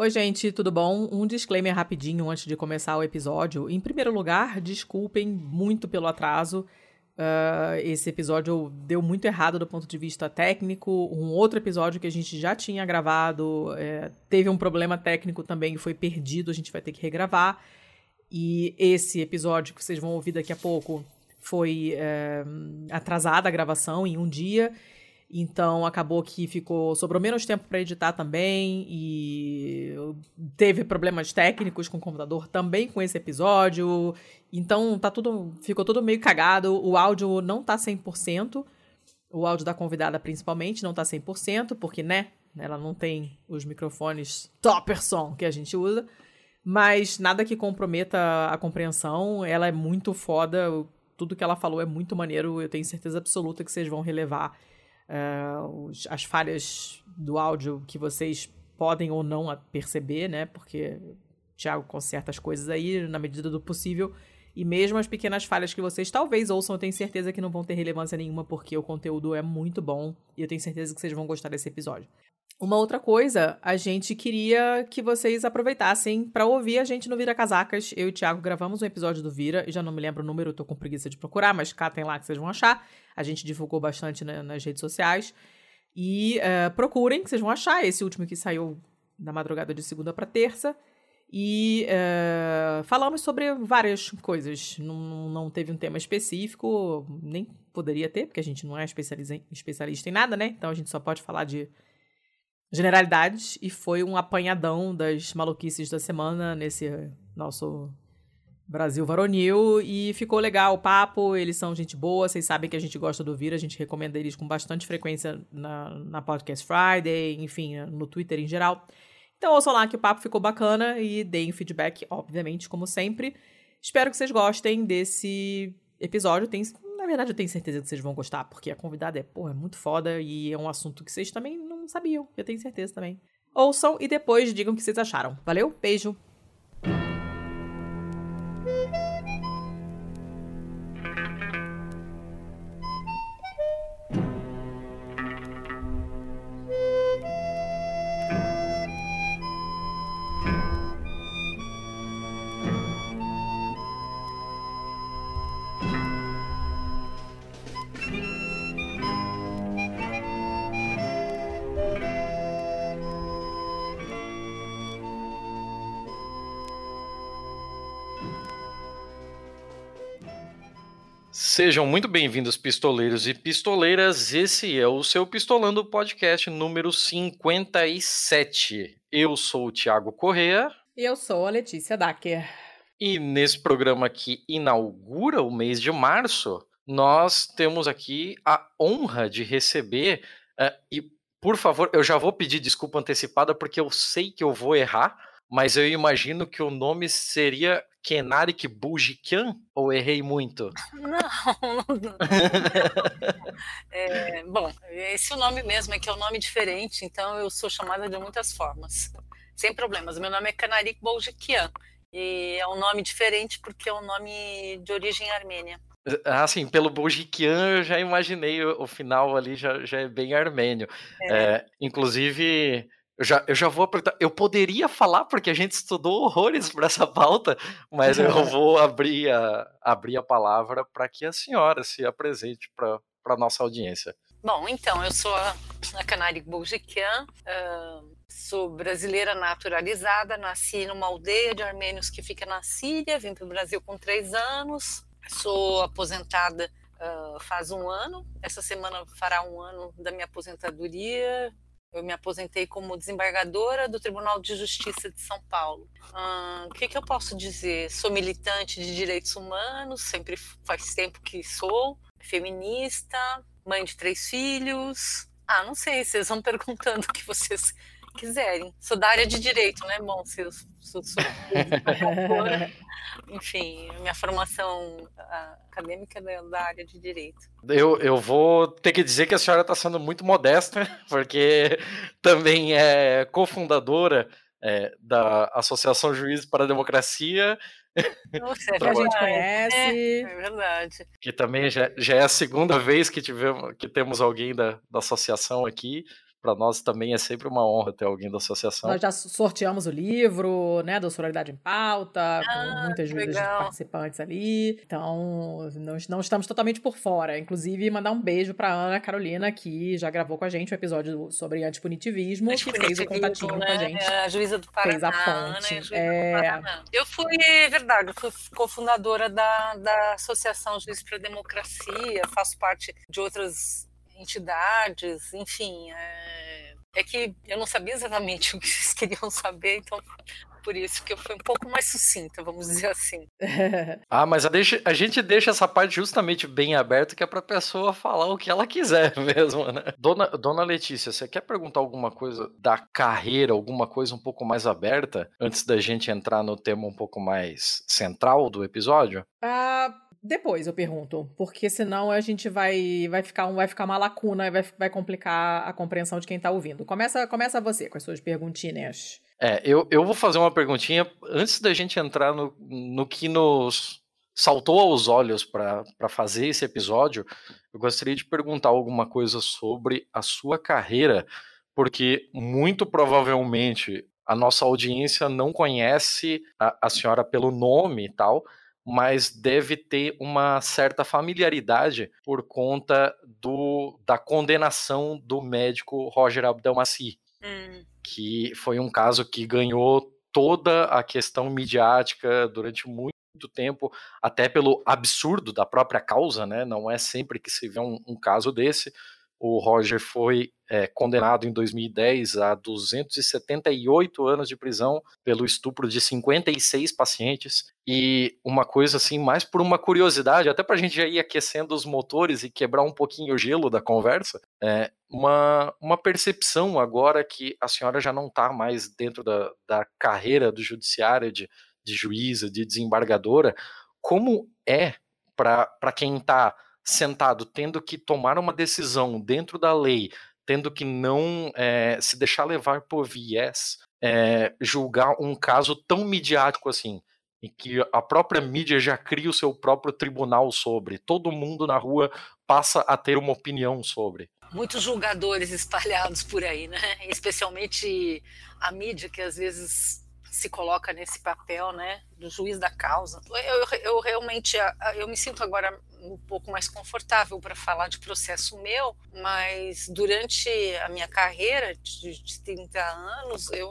Oi, gente, tudo bom? Um disclaimer rapidinho antes de começar o episódio. Em primeiro lugar, desculpem muito pelo atraso. Uh, esse episódio deu muito errado do ponto de vista técnico. Um outro episódio que a gente já tinha gravado é, teve um problema técnico também e foi perdido. A gente vai ter que regravar. E esse episódio que vocês vão ouvir daqui a pouco foi é, atrasada a gravação em um dia. Então acabou que ficou sobrou menos tempo para editar também e teve problemas técnicos com o computador também com esse episódio. Então tá tudo ficou tudo meio cagado. O áudio não tá 100%. O áudio da convidada principalmente não tá 100%, porque né, ela não tem os microfones topperson que a gente usa. Mas nada que comprometa a compreensão. Ela é muito foda. Tudo que ela falou é muito maneiro. Eu tenho certeza absoluta que vocês vão relevar uh, os, as falhas do áudio que vocês podem ou não perceber, né? Porque o Thiago conserta as coisas aí na medida do possível. E mesmo as pequenas falhas que vocês talvez ouçam, eu tenho certeza que não vão ter relevância nenhuma, porque o conteúdo é muito bom e eu tenho certeza que vocês vão gostar desse episódio. Uma outra coisa, a gente queria que vocês aproveitassem para ouvir a gente no Vira Casacas. Eu e o Thiago gravamos um episódio do Vira, e já não me lembro o número, tô com preguiça de procurar, mas cá tem lá que vocês vão achar. A gente divulgou bastante nas redes sociais. E uh, procurem, que vocês vão achar. Esse último que saiu na madrugada de segunda para terça. E uh, falamos sobre várias coisas. Não, não teve um tema específico, nem poderia ter, porque a gente não é especialista em nada, né? Então a gente só pode falar de generalidades e foi um apanhadão das maluquices da semana nesse nosso Brasil varonil e ficou legal o papo, eles são gente boa, vocês sabem que a gente gosta do Vira, a gente recomenda eles com bastante frequência na, na Podcast Friday, enfim, no Twitter em geral. Então ouçam lá que o papo ficou bacana e deem feedback, obviamente, como sempre. Espero que vocês gostem desse episódio. Tem, na verdade, eu tenho certeza que vocês vão gostar, porque a convidada é, porra, é muito foda e é um assunto que vocês também não sabiam, eu tenho certeza também. Ouçam e depois digam o que vocês acharam. Valeu, beijo! Sejam muito bem-vindos, pistoleiros e pistoleiras. Esse é o seu Pistolando Podcast número 57. Eu sou o Thiago Correa. E eu sou a Letícia Dacker. E nesse programa que inaugura o mês de março, nós temos aqui a honra de receber. Uh, e, por favor, eu já vou pedir desculpa antecipada porque eu sei que eu vou errar, mas eu imagino que o nome seria Kenarik Bujikian? Ou errei muito? Não. é, bom, esse é o nome mesmo, é que é um nome diferente, então eu sou chamada de muitas formas. Sem problemas. Meu nome é Kenarik Bujikian. E é um nome diferente porque é um nome de origem armênia. Ah, sim, pelo Bujikian eu já imaginei o, o final ali, já, já é bem armênio. É. É, inclusive, eu já, eu já vou apertar. Eu poderia falar, porque a gente estudou horrores para essa pauta, mas eu vou abrir a, abrir a palavra para que a senhora se apresente para a nossa audiência. Bom, então, eu sou a, a Canari Boujikian, uh, sou brasileira naturalizada, nasci numa aldeia de armênios que fica na Síria, vim para o Brasil com três anos, sou aposentada uh, faz um ano, essa semana fará um ano da minha aposentadoria, eu me aposentei como desembargadora do Tribunal de Justiça de São Paulo. Hum, o que, que, eu posso dizer? Sou militante de direitos humanos, sempre faz tempo que sou, feminista, mãe de três filhos. Ah, não sei, vocês vão perguntando o que vocês quiserem. Sou da área de direito, né? Bom, se eu sou, sou enfim, minha formação acadêmica é da área de direito. Eu, eu vou ter que dizer que a senhora está sendo muito modesta, porque também é cofundadora é, da Associação Juízes para a Democracia. Nossa, é que a gente conhece. É, é, verdade. Que também já, já é a segunda vez que, tivemos, que temos alguém da, da associação aqui. Para nós também é sempre uma honra ter alguém da associação. Nós já sorteamos o livro, né, da Sororidade em Pauta, ah, com muitas ajudas de participantes ali. Então, não, não estamos totalmente por fora. Inclusive, mandar um beijo para Ana Carolina, que já gravou com a gente um episódio sobre antipunitivismo, que fez o contatinho né? com a né? gente. A juíza do Paraná. Fez a ponte. Né? É... Eu fui, é verdade, eu fui cofundadora da, da Associação Juiz para a Democracia, faço parte de outras entidades, enfim. É, é que eu não sabia exatamente o que vocês queriam saber, então por isso que eu fui um pouco mais sucinta, vamos dizer assim. ah, mas a, deixa, a, gente deixa essa parte justamente bem aberta, que é para a pessoa falar o que ela quiser mesmo, né? Dona, Dona Letícia, você quer perguntar alguma coisa da carreira, alguma coisa um pouco mais aberta, antes da gente entrar no tema um pouco mais central do episódio? Ah. Depois eu pergunto, porque senão a gente vai vai ficar um, vai ficar uma lacuna e vai, vai complicar a compreensão de quem está ouvindo. Começa começa você com as suas perguntinhas. É, eu, eu vou fazer uma perguntinha antes da gente entrar no, no que nos saltou aos olhos para fazer esse episódio. Eu gostaria de perguntar alguma coisa sobre a sua carreira, porque muito provavelmente a nossa audiência não conhece a, a senhora pelo nome e tal, mas deve ter uma certa familiaridade por conta do, da condenação do médico Roger Abdelmaci, hum. que foi um caso que ganhou toda a questão midiática durante muito tempo, até pelo absurdo da própria causa, né? Não é sempre que se vê um, um caso desse. O Roger foi é, condenado em 2010 a 278 anos de prisão pelo estupro de 56 pacientes. E uma coisa assim, mais por uma curiosidade, até para a gente já ir aquecendo os motores e quebrar um pouquinho o gelo da conversa, é uma, uma percepção agora que a senhora já não está mais dentro da, da carreira do judiciário, de, de juíza, de desembargadora, como é para quem está sentado tendo que tomar uma decisão dentro da lei, tendo que não é, se deixar levar por viés, é, julgar um caso tão midiático assim, em que a própria mídia já cria o seu próprio tribunal sobre, todo mundo na rua passa a ter uma opinião sobre. Muitos julgadores espalhados por aí, né? Especialmente a mídia que às vezes se coloca nesse papel, né, do juiz da causa. Eu, eu realmente, eu me sinto agora um pouco mais confortável para falar de processo meu, mas durante a minha carreira de, de 30 anos, eu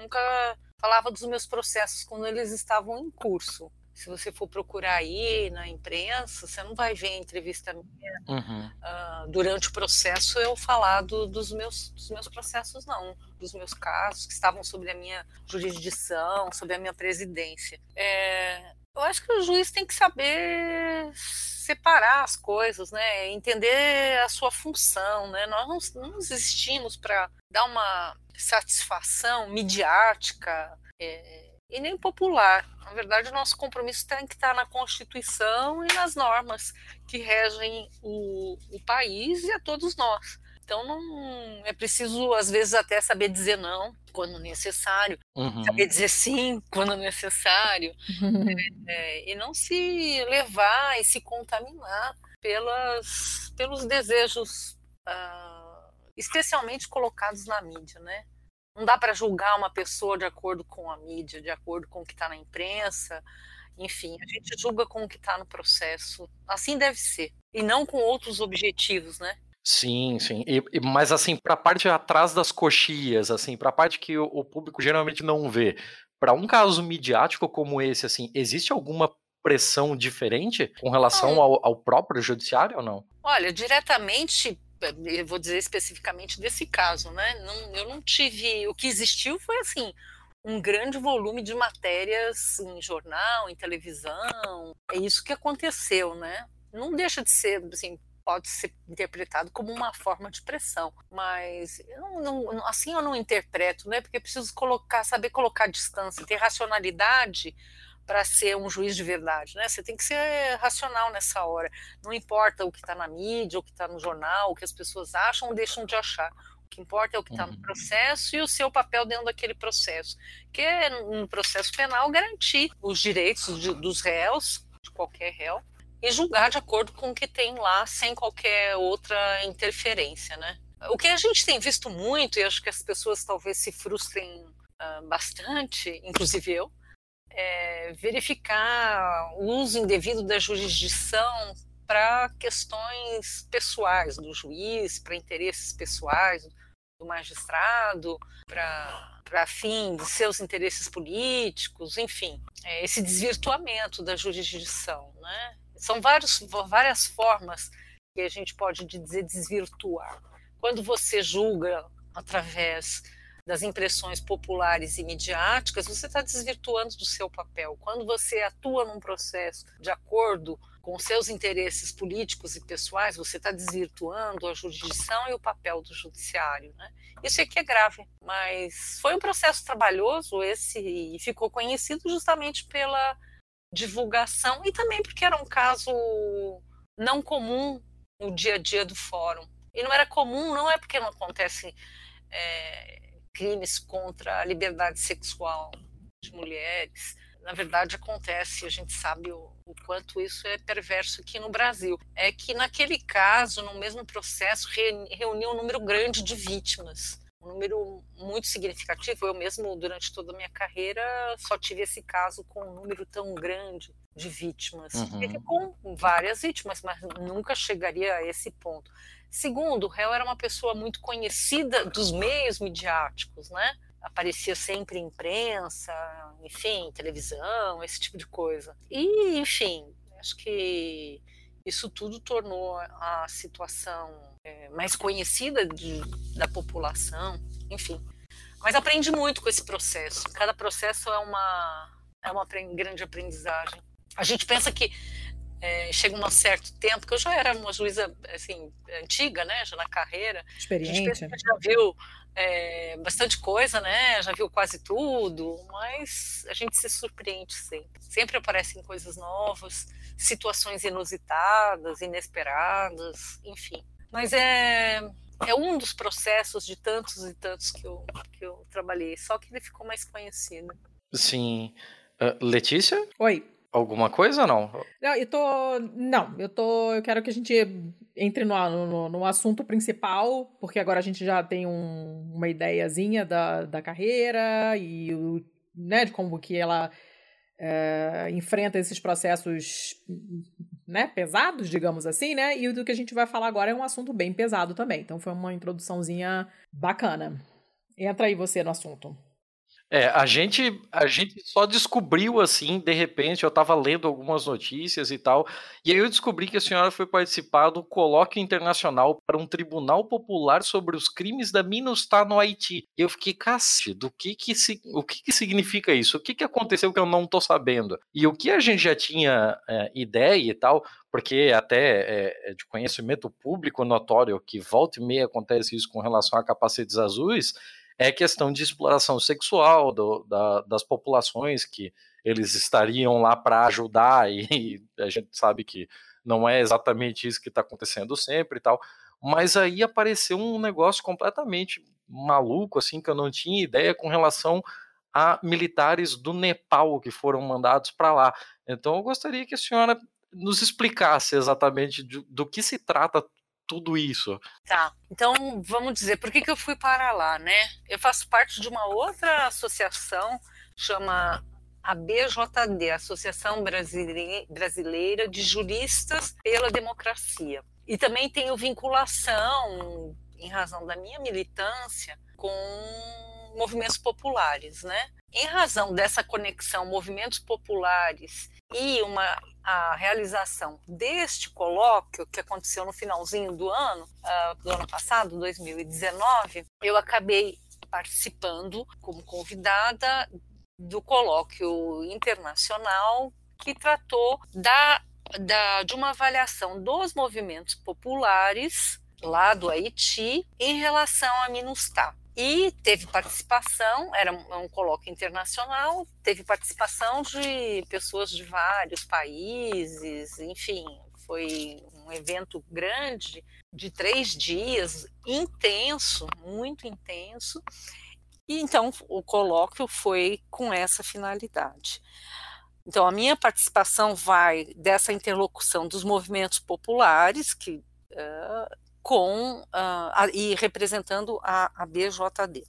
nunca falava dos meus processos quando eles estavam em curso se você for procurar aí na imprensa, você não vai ver entrevista minha uhum. uh, durante o processo eu falar do, dos, meus, dos meus processos, não, dos meus casos que estavam sobre a minha jurisdição, sobre a minha presidência. É, eu acho que o juiz tem que saber separar as coisas, né? Entender a sua função, né? Nós não, não existimos para dar uma satisfação midiática. É, e nem popular. Na verdade, o nosso compromisso tem que estar na Constituição e nas normas que regem o, o país e a todos nós. Então, não é preciso, às vezes, até saber dizer não quando necessário, uhum. saber dizer sim quando necessário, uhum. é, e não se levar e se contaminar pelas, pelos desejos, uh, especialmente colocados na mídia, né? Não dá para julgar uma pessoa de acordo com a mídia, de acordo com o que está na imprensa. Enfim, a gente julga com o que está no processo. Assim deve ser. E não com outros objetivos, né? Sim, sim. E, mas assim, para a parte atrás das coxias, assim, para a parte que o, o, público geralmente não vê, para um caso midiático como esse, assim, existe alguma pressão diferente com relação ao, ao próprio judiciário ou não? Olha, diretamente eu vou dizer especificamente desse caso, né? Não, eu não tive. O que existiu foi assim um grande volume de matérias em jornal, em televisão. É isso que aconteceu, né? Não deixa de ser, assim, pode ser interpretado como uma forma de pressão, mas eu não, assim eu não interpreto, né? Porque preciso colocar, saber colocar distância, ter racionalidade para ser um juiz de verdade, né? Você tem que ser racional nessa hora. Não importa o que está na mídia, o que está no jornal, o que as pessoas acham ou deixam de achar. O que importa é o que está uhum. no processo e o seu papel dentro daquele processo, que é no processo penal garantir os direitos de, dos réus, de qualquer réu, e julgar de acordo com o que tem lá, sem qualquer outra interferência, né? O que a gente tem visto muito, e acho que as pessoas talvez se frustrem uh, bastante, inclusive eu, é verificar o uso indevido da jurisdição para questões pessoais do juiz, para interesses pessoais do magistrado, para fim de seus interesses políticos, enfim, é esse desvirtuamento da jurisdição. Né? São vários, várias formas que a gente pode dizer desvirtuar. Quando você julga através das impressões populares e midiáticas, você está desvirtuando do seu papel. Quando você atua num processo de acordo com seus interesses políticos e pessoais, você está desvirtuando a jurisdição e o papel do judiciário. Né? Isso aqui é grave, mas foi um processo trabalhoso esse e ficou conhecido justamente pela divulgação e também porque era um caso não comum no dia a dia do fórum. E não era comum, não é porque não acontece é, crimes contra a liberdade sexual de mulheres. Na verdade, acontece, a gente sabe o, o, quanto isso é perverso aqui no Brasil. É que, naquele caso, no mesmo processo, reuniu um número grande de vítimas. Um número muito significativo. Eu mesmo, durante toda a minha carreira, só tive esse caso com um número tão grande de vítimas. Uhum. com várias vítimas, mas nunca chegaria a esse ponto. Segundo, o réu era uma pessoa muito conhecida dos meios midiáticos, né? Aparecia sempre em imprensa, enfim, televisão, esse tipo de coisa. E, enfim, acho que isso tudo tornou a situação é, mais conhecida de, da população, enfim. Mas aprendi muito com esse processo. Cada processo é uma, é uma grande aprendizagem. A gente pensa que é, chega um certo tempo, que eu já era uma juíza assim, antiga, né, já na carreira. Experiente. Gente já viu é, bastante coisa, né, já viu quase tudo, mas a gente se surpreende sempre. Sempre aparecem coisas novas, situações inusitadas, inesperadas, enfim. Mas é, é um dos processos de tantos e tantos que eu, que eu trabalhei, só que ele ficou mais conhecido. Sim. Uh, Letícia? Oi. Alguma coisa ou não? Não, eu tô. Não, eu tô. Eu quero que a gente entre no, no, no assunto principal, porque agora a gente já tem um, uma ideiazinha da, da carreira e o, né, de como que ela é, enfrenta esses processos né, pesados, digamos assim, né? E o que a gente vai falar agora é um assunto bem pesado também. Então foi uma introduçãozinha bacana. Entra aí você no assunto. É, a gente, a gente só descobriu assim, de repente, eu estava lendo algumas notícias e tal, e aí eu descobri que a senhora foi participar do colóquio internacional para um tribunal popular sobre os crimes da Minustah no Haiti. Eu fiquei, cacete, do que que, o que que significa isso? O que que aconteceu que eu não estou sabendo? E o que a gente já tinha é, ideia e tal, porque até é de conhecimento público notório que volta e meia acontece isso com relação a capacetes azuis, é questão de exploração sexual do, da, das populações que eles estariam lá para ajudar, e, a gente sabe que não é exatamente isso que está acontecendo sempre e tal. Mas aí apareceu um negócio completamente maluco, assim, que eu não tinha ideia com relação a militares do Nepal que foram mandados para lá. Então eu gostaria que a senhora nos explicasse exatamente do, do que se trata tudo isso. Tá. Então, vamos dizer, por que, que eu fui para lá, né? Eu faço parte de uma outra associação, chama a BJD, Associação Brasileira de Juristas pela Democracia. E também tenho vinculação, em razão da minha militância, com movimentos populares, né? Em razão dessa conexão movimentos populares e uma a realização deste colóquio que aconteceu no finalzinho do ano, uh, do ano passado, 2019, eu acabei participando como convidada do colóquio internacional que tratou da, da, de uma avaliação dos movimentos populares lá do Haiti em relação à MINUSTAH. E teve participação, era um colóquio internacional, teve participação de pessoas de vários países, enfim, foi um evento grande, de três dias, intenso, muito intenso. E então o colóquio foi com essa finalidade. Então a minha participação vai dessa interlocução dos movimentos populares, que uh, com uh, a, e representando a, a, BJD.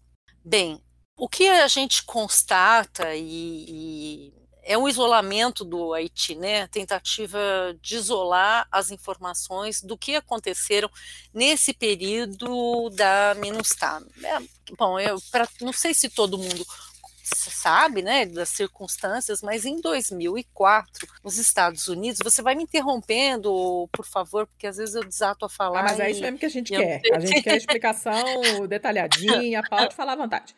Bem, o que a gente constata e, e é um isolamento do Haiti, né? Tentativa de isolar as informações do que aconteceram nesse período da MINUSTAH. É, bom, eu pra, não sei se todo mundo sabe, né, das circunstâncias, mas em 2004, nos Estados Unidos, você vai me interrompendo, por favor, porque às vezes eu desato a falar. Ah, mas é isso mesmo que a gente quer. A gente quer explicação detalhadinha, pode falar à vontade.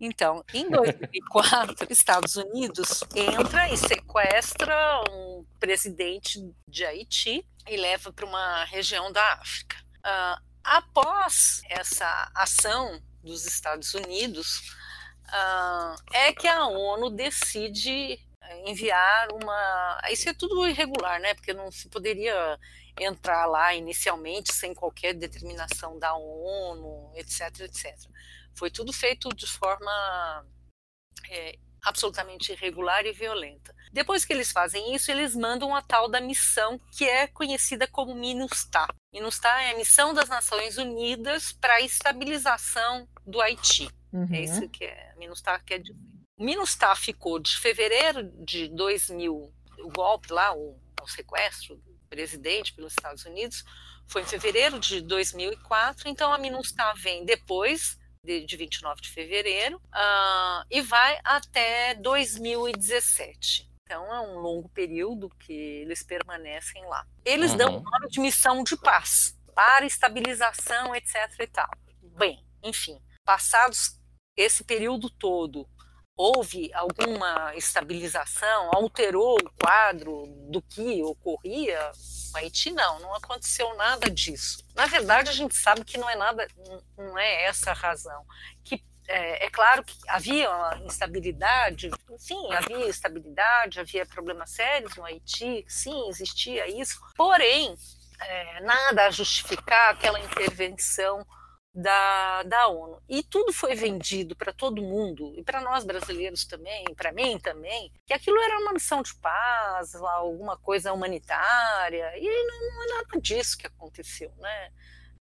Então, em 2004, Estados Unidos entra e sequestra um presidente de Haiti e leva para uma região da África. Uh, após essa ação dos Estados Unidos, uh, é que a ONU decide enviar uma. Isso é tudo irregular, né? Porque não se poderia entrar lá inicialmente sem qualquer determinação da ONU, etc, etc. Foi tudo feito de forma é, absolutamente irregular e violenta. Depois que eles fazem isso, eles mandam a tal da missão que é conhecida como MINUSTAH. MINUSTAH é a missão das Nações Unidas para a estabilização do Haiti. É uhum. É isso que é, MINUSTAH quer dizer. O MINUSTAH ficou de fevereiro de 2000, o golpe lá, o, o sequestro do presidente pelos Estados Unidos, foi em fevereiro de 2004, então a MINUSTAH vem depois de, de 29 de fevereiro uh, e vai até 2017. Então é um longo período que eles permanecem lá. Eles uhum. dão um nome de missão de paz para estabilização, etc. e tal. Bem, enfim, passados esse período todo, houve alguma estabilização, alterou o quadro do que ocorria? No Haiti não, não aconteceu nada disso. Na verdade, a gente sabe que não é nada, não é essa a razão. Que é, é, claro que havia instabilidade, sim, havia instabilidade, havia problemas sérios no Haiti, sim, existia isso. Porém, é, nada a justificar aquela intervenção da, da ONU. E tudo foi vendido para todo mundo, e para nós brasileiros também, para mim também, que aquilo era uma missão de paz, alguma coisa humanitária, e não, é nada disso que aconteceu, né?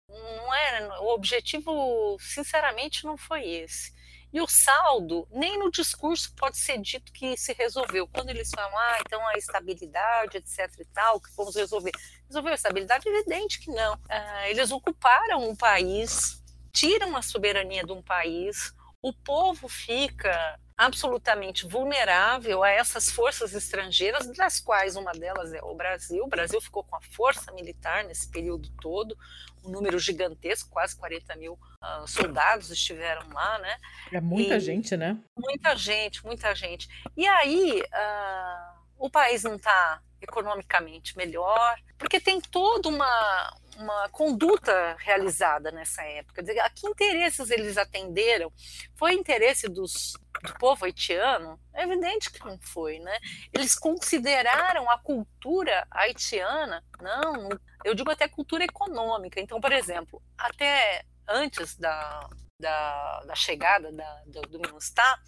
Não era, o objetivo, sinceramente, não foi esse. E o saldo, nem no discurso pode ser dito que se resolveu. Quando eles falam, ah, então a estabilidade, etc e tal, que vamos resolver. Resolveu a estabilidade? Evidente que não. Ah, eles ocuparam um país tiram a soberania de um país, o povo fica absolutamente vulnerável a essas forças estrangeiras, das quais uma delas é o Brasil. O Brasil ficou com a força militar nesse período todo, um número gigantesco, quase 40 mil uh, soldados estiveram lá, né? É muita e, gente, né? Muita gente, muita gente. E aí, uh, o país não está economicamente melhor, porque tem toda uma, uma conduta realizada nessa época. A que interesses eles atenderam? Foi interesse dos, do povo haitiano? É evidente que não foi, né? Eles consideraram a cultura haitiana, não, eu digo até cultura econômica. Então, por exemplo, até antes da, da, da chegada da, do, do Minustah,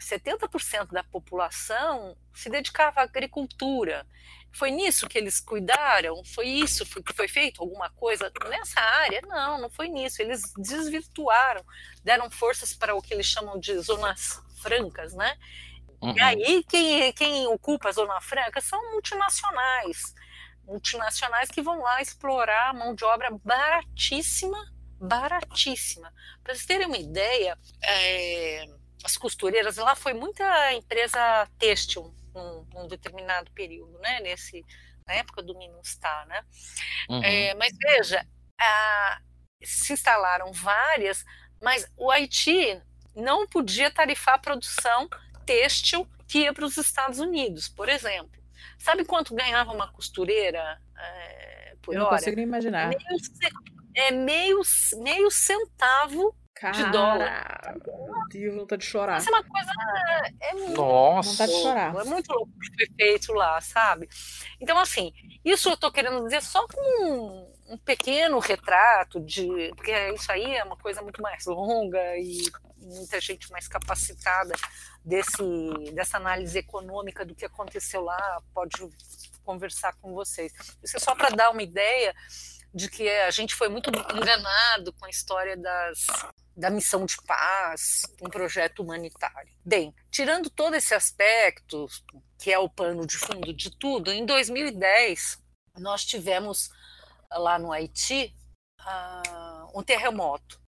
70% da população se dedicava à agricultura. Foi nisso que eles cuidaram? Foi isso que foi feito? Alguma coisa nessa área? Não, não foi nisso. Eles desvirtuaram, deram forças para o que eles chamam de zonas francas, né? Uhum. E aí, quem, quem ocupa a Zona Franca são multinacionais. Multinacionais que vão lá explorar mão de obra baratíssima baratíssima. Para vocês terem uma ideia, é, as costureiras lá foi muita empresa têxtil num, num, determinado período, né? Nesse, na época do Minustar, né? Uhum. É, mas veja, a, se instalaram várias, mas o Haiti não podia tarifar a produção têxtil que ia para os Estados Unidos, por exemplo. Sabe quanto ganhava uma costureira é, por Eu hora? não consigo nem imaginar. Meio, é meio, meio centavo Cara, de dólar. Meu Deus, vontade de chorar. Isso é uma coisa. É muito, Nossa. Vontade de chorar. É muito louco que foi feito lá, sabe? Então, assim, isso eu estou querendo dizer só com um, um, pequeno retrato de. Porque isso aí é uma coisa muito mais longa e muita gente mais capacitada desse, dessa análise econômica do que aconteceu lá pode conversar com vocês. Isso é só para dar uma ideia de que a gente foi muito enganado com a história das, da missão de paz, um projeto humanitário. Bem, tirando todo esse aspecto, que é o pano de fundo de tudo, em 2010 nós tivemos lá no Haiti uh, um terremoto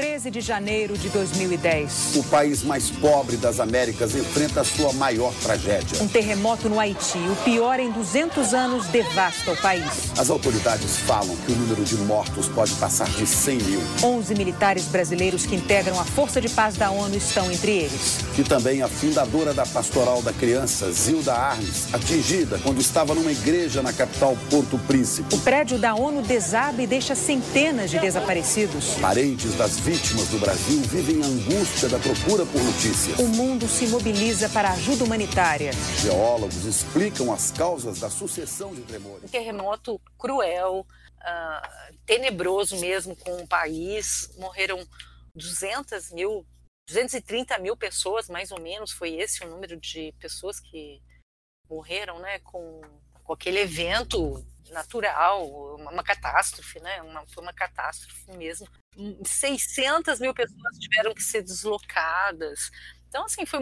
13 de janeiro de 2010. O país mais pobre das Américas enfrenta a sua maior tragédia. Um terremoto no Haiti, o pior em 200 anos, devasta o país. As autoridades falam que o número de mortos pode passar de 100 mil. 11 militares brasileiros que integram a Força de Paz da ONU estão entre eles. E também a fundadora da Pastoral da Criança, Zilda Arnes, atingida quando estava numa igreja na capital Porto Príncipe. O prédio da ONU desaba e deixa centenas de desaparecidos. Parentes das vítimas do Brasil vivem angústia da procura por notícias. O mundo se mobiliza para ajuda humanitária. Geólogos explicam as causas da sucessão de tremores. Um terremoto cruel, uh, tenebroso mesmo com o país. Morreram 200 mil, 230 mil pessoas, mais ou menos, foi esse o número de pessoas que morreram né, com, com aquele evento natural, uma, uma catástrofe, né? Uma, foi uma catástrofe mesmo. 600 mil pessoas tiveram que ser deslocadas. Então, assim, foi,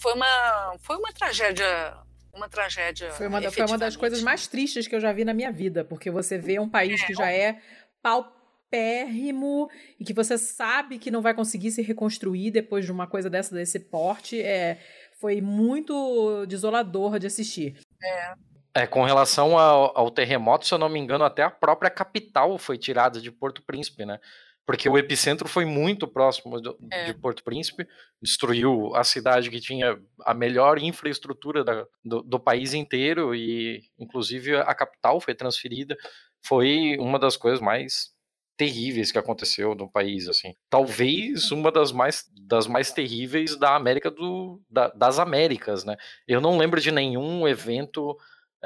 foi, uma, foi uma tragédia uma tragédia. Foi uma, foi uma das coisas mais tristes que eu já vi na minha vida, porque você vê um país é, que já é paupérrimo e que você sabe que não vai conseguir se reconstruir depois de uma coisa dessa, desse porte. É, foi muito desolador de assistir. É. É, com relação ao, ao, terremoto, se eu não me engano, até a própria capital foi tirada de Porto Príncipe, né? Porque o epicentro foi muito próximo do, é. de Porto Príncipe, destruiu a cidade que tinha a melhor infraestrutura da, do, do, país inteiro e, inclusive, a capital foi transferida. Foi uma das coisas mais terríveis que aconteceu no país, assim. Talvez uma das mais, das mais terríveis da América do, da, das Américas, né? Eu não lembro de nenhum evento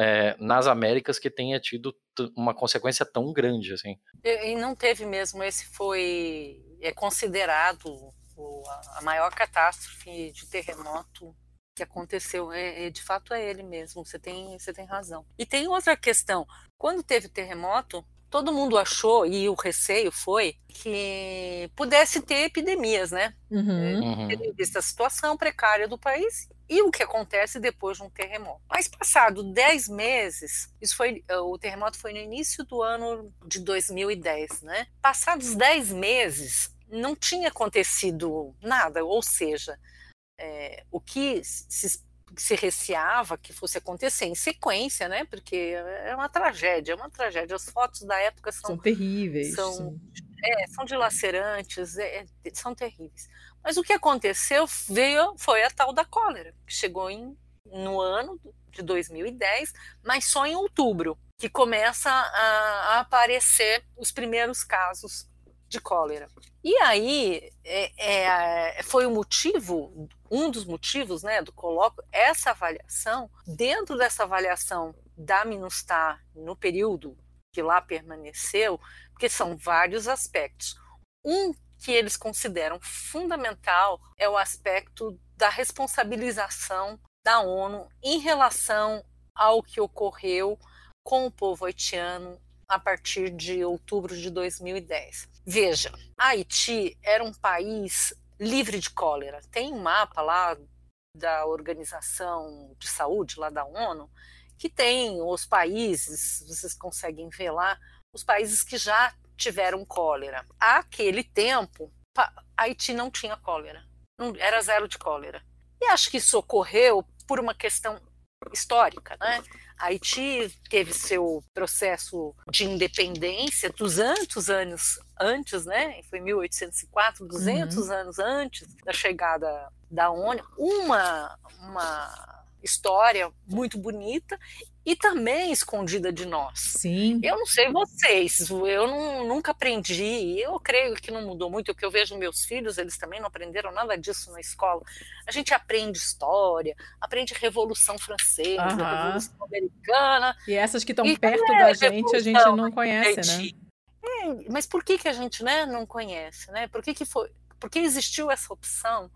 é, nas Américas que tenha tido uma consequência tão grande assim. E, e não teve mesmo. Esse foi é considerado o, a maior catástrofe de terremoto que aconteceu. É, é, de fato é ele mesmo. Você tem você tem razão. E tem outra questão. Quando teve terremoto, todo mundo achou, e o receio foi, que pudesse ter epidemias, né? Uhum. uhum. Tendo visto a situação precária do país e o que acontece depois de um terremoto. Mas passado 10 meses, isso foi o terremoto foi no início do ano de 2010, né? Passados 10 meses, não tinha acontecido nada, ou seja, é, o que se se receava que fosse acontecer em sequência, né? Porque é uma tragédia, é uma tragédia. As fotos da época são, são terríveis. São, é, são dilacerantes, é, são terríveis. Mas o que aconteceu veio, foi a tal da cólera, que chegou em, no ano de 2010, mas só em outubro, que começa a, a aparecer os primeiros casos de cólera. E aí é, é, foi o motivo, um dos motivos né, do colóquio, essa avaliação, dentro dessa avaliação da Minustar no período que lá permaneceu, porque são vários aspectos. Um que eles consideram fundamental é o aspecto da responsabilização da ONU em relação ao que ocorreu com o povo haitiano a partir de outubro de 2010. Veja, Haiti era um país livre de cólera. Tem um mapa lá da Organização de Saúde, lá da ONU, que tem os países, vocês conseguem ver lá, os países que já tiveram cólera. Aquele tempo, Haiti não tinha cólera, era zero de cólera. E acho que isso ocorreu por uma questão histórica, né? Haiti teve seu processo de independência 200 anos antes, né? Foi 1804, 200 uhum. anos antes da chegada da ONU. Uma, uma história muito bonita e também escondida de nós. Sim. Eu não sei vocês, eu não, nunca aprendi, eu creio que não mudou muito, o que eu vejo meus filhos, eles também não aprenderam nada disso na escola. A gente aprende história, aprende Revolução Francesa, uhum. Revolução Americana. E essas que estão perto é da gente, a gente não conhece, né? É, mas por que, que a gente né, não conhece? Né? Por que, que foi? Por que existiu essa opção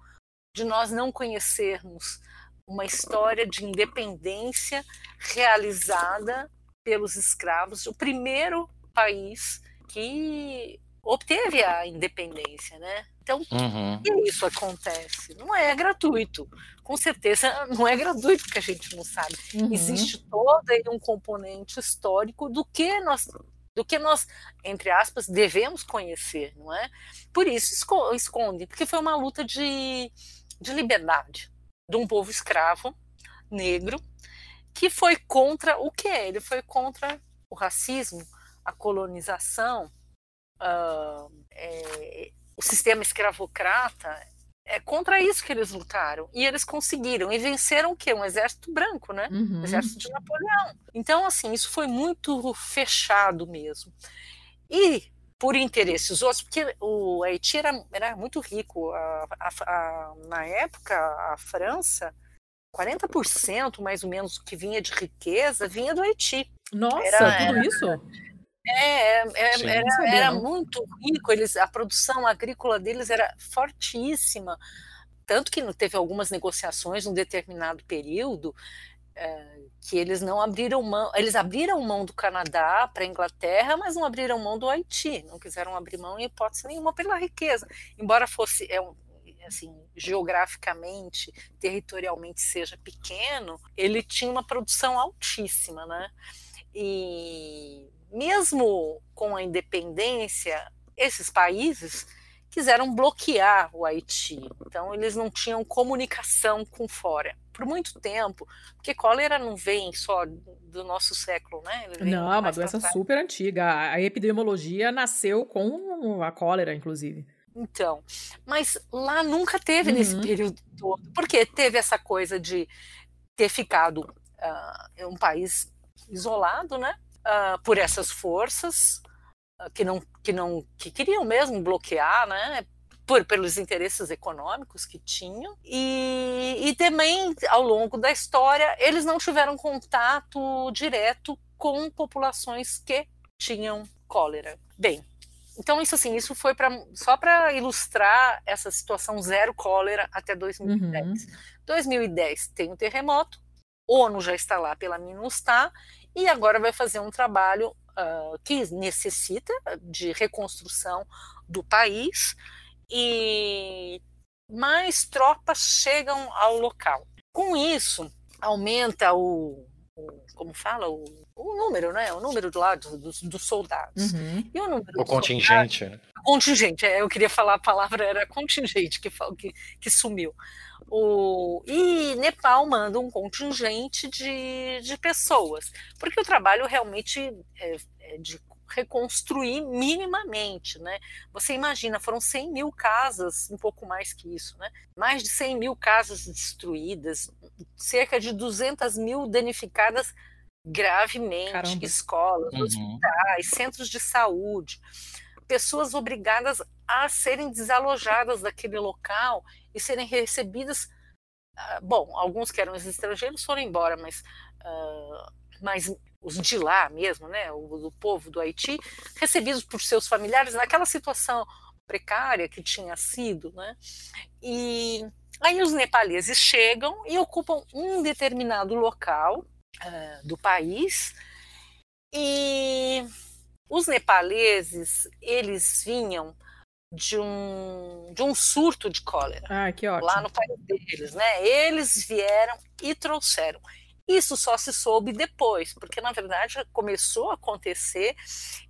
de nós não conhecermos uma história de independência realizada pelos escravos. O primeiro país que obteve a independência, né? Então, Uhum. que isso acontece? Não é gratuito. Com certeza não é gratuito, porque a gente não sabe. Uhum. Existe todo aí um componente histórico do que nós do que nós, entre aspas, devemos conhecer, não é? Por isso esco- esconde, porque foi uma luta de, de liberdade de um povo escravo, negro, que foi contra o que Ele foi contra o racismo, a colonização, ah, é, o sistema escravocrata. É contra isso que eles lutaram. E eles conseguiram. E venceram o quê? Um exército branco, né? Uhum. exército de Napoleão. Então, assim, isso foi muito fechado mesmo. E por interesses outros, porque o Haiti era, era muito rico. A- a- a- na época, a França, 40% mais ou menos que vinha de riqueza vinha do Haiti. Nossa, Era- tudo isso? É, é, é, Sim. era, sabia, era muito rico, eles, a produção agrícola deles era fortíssima, tanto que não teve algumas negociações num determinado período eh, que eles não abriram mão, eles abriram mão do Canadá para a Inglaterra, mas não abriram mão do Haiti, não quiseram abrir mão em hipótese nenhuma pela riqueza, embora fosse é um, assim geograficamente, territorialmente seja pequeno, ele tinha uma produção altíssima, né? E mesmo com a independência, esses países quiseram bloquear o Haiti. Então, eles não tinham comunicação com fora por muito tempo, porque cólera não vem só do nosso século, né? Não, é uma doença super antiga. A epidemiologia nasceu com a cólera, inclusive. Então, mas lá nunca teve nesse Uhum. período todo, porque teve essa coisa de ter ficado ah, um país isolado, né? ah, por essas forças ah, que não que não que queriam mesmo bloquear, né? Por, pelos interesses econômicos que tinham e, e também ao longo da história eles não tiveram contato direto com populações que tinham cólera. Bem, então isso assim, isso foi para só para ilustrar essa situação zero cólera até 2010. 2010 tem o terremoto, ONU já está lá pela MINUSTAH e agora vai fazer um trabalho ah, que necessita de reconstrução do país e mais tropas chegam ao local. Com isso, aumenta o, o- como fala, o, o número, né? O número do lado dos, dos soldados. Uhum. E o número O contingente. né? contingente, é, eu queria falar a palavra era contingente que, que, que sumiu. O, e Nepal manda um contingente de, de pessoas, porque o trabalho realmente é, é de reconstruir minimamente, né? Você imagina, foram 100 mil casas, um pouco mais que isso, né? Mais de 100 mil casas destruídas, cerca de 200 mil danificadas gravemente, Caramba. escolas, Uhum. hospitais, centros de saúde pessoas obrigadas a serem desalojadas daquele local e serem recebidas. ah, bom, alguns que eram os estrangeiros foram embora, mas, ah, mas os de lá mesmo, né, o do povo do Haiti, recebidos por seus familiares naquela situação precária que tinha sido, né? E aí os nepaleses chegam e ocupam um determinado local ah, do país e os nepaleses, eles vinham de um, de um surto de cólera Ah, que ótimo. lá no país deles, né? Eles vieram e trouxeram. Isso só se soube depois, porque na verdade começou a acontecer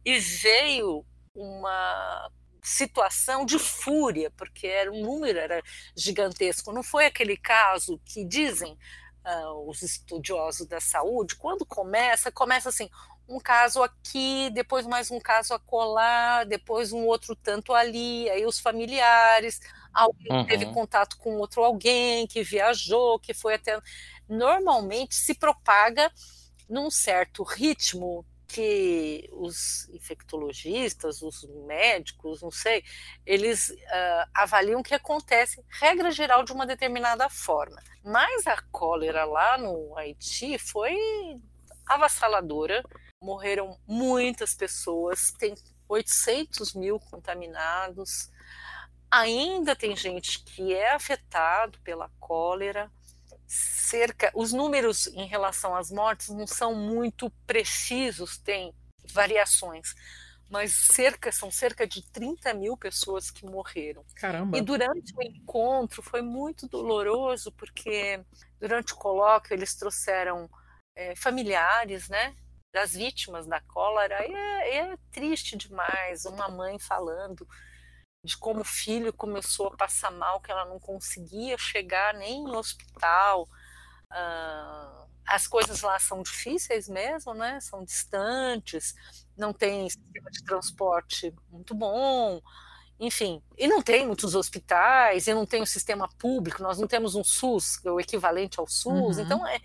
e veio uma situação de fúria, porque era um número era gigantesco. Não foi aquele caso que dizem ah, os estudiosos da saúde, quando começa, começa assim, um caso aqui, depois mais um caso acolá, depois um outro tanto ali, aí os familiares, alguém Uhum. teve contato com outro alguém que viajou, que foi até. Normalmente se propaga num certo ritmo que os infectologistas, os médicos, não sei, eles ah, avaliam o que acontece, regra geral, de uma determinada forma. Mas a cólera lá no Haiti foi avassaladora, morreram muitas pessoas, tem 800 mil contaminados, ainda tem gente que é afetado pela cólera, cerca, os números em relação às mortes não são muito precisos, tem variações, mas cerca são cerca de 30 mil pessoas que morreram. Caramba. E durante o encontro foi muito doloroso, porque durante o colóquio eles trouxeram é, familiares, né? Das vítimas da cólera, é, é triste demais. Uma mãe falando de como o filho começou a passar mal, que ela não conseguia chegar nem no hospital. Uh, as coisas lá são difíceis mesmo, né? São distantes, não tem sistema de transporte muito bom, enfim, e não tem muitos hospitais, e não tem o um sistema público, nós não temos um SUS, é o equivalente ao SUS, uhum. então é,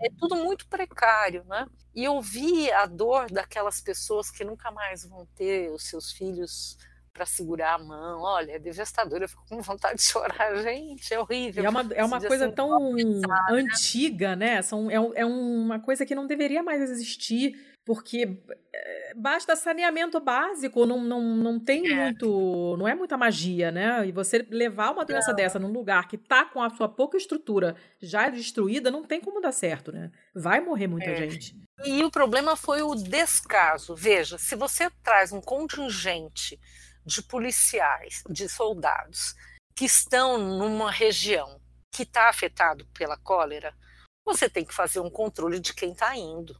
é tudo muito precário, né? E eu vi a dor daquelas pessoas que nunca mais vão ter os seus filhos para segurar a mão. Olha, é devastador, eu fico com vontade de chorar, gente, é horrível. E é uma, é uma coisa assim, tão pensar, antiga, né? São, é, é uma coisa que não deveria mais existir, porque eh, basta saneamento básico, não, não, não tem é. muito. Não é muita magia, né? E você levar uma doença não. dessa num lugar que tá com a sua pouca estrutura já destruída, não tem como dar certo, né? Vai morrer muita é. gente. E o problema foi o descaso. Veja, se você traz um contingente de policiais, de soldados que estão numa região que está afetado pela cólera, você tem que fazer um controle de quem está indo,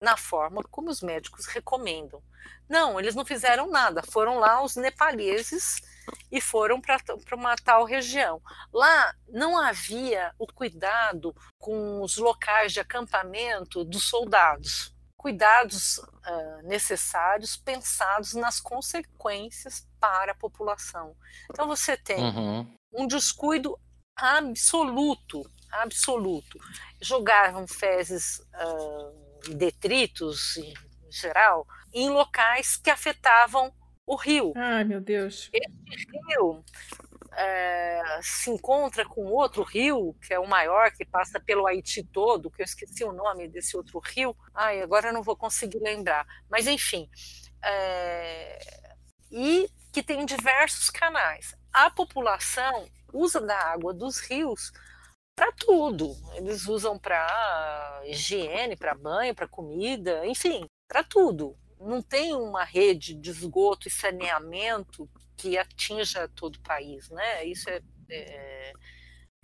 na forma como os médicos recomendam. Não, eles não fizeram nada, foram lá os nepaleses e foram para uma tal região. Lá não havia o cuidado com os locais de acampamento dos soldados cuidados uh, necessários pensados nas consequências para a população. Então você tem uhum. um descuido absoluto, absoluto. Jogavam fezes uh, detritos em geral em locais que afetavam o rio. Ai, meu Deus. Esse rio é, se encontra com outro rio, que é o maior, que passa pelo Haiti todo, que eu esqueci o nome desse outro rio. Ai, agora eu não vou conseguir lembrar. Mas, enfim. É, e que tem diversos canais. A população usa da água dos rios para tudo. Eles usam para higiene, para banho, para comida, enfim, para tudo. Não tem uma rede de esgoto e saneamento que atinja todo o país, né? Isso é, é,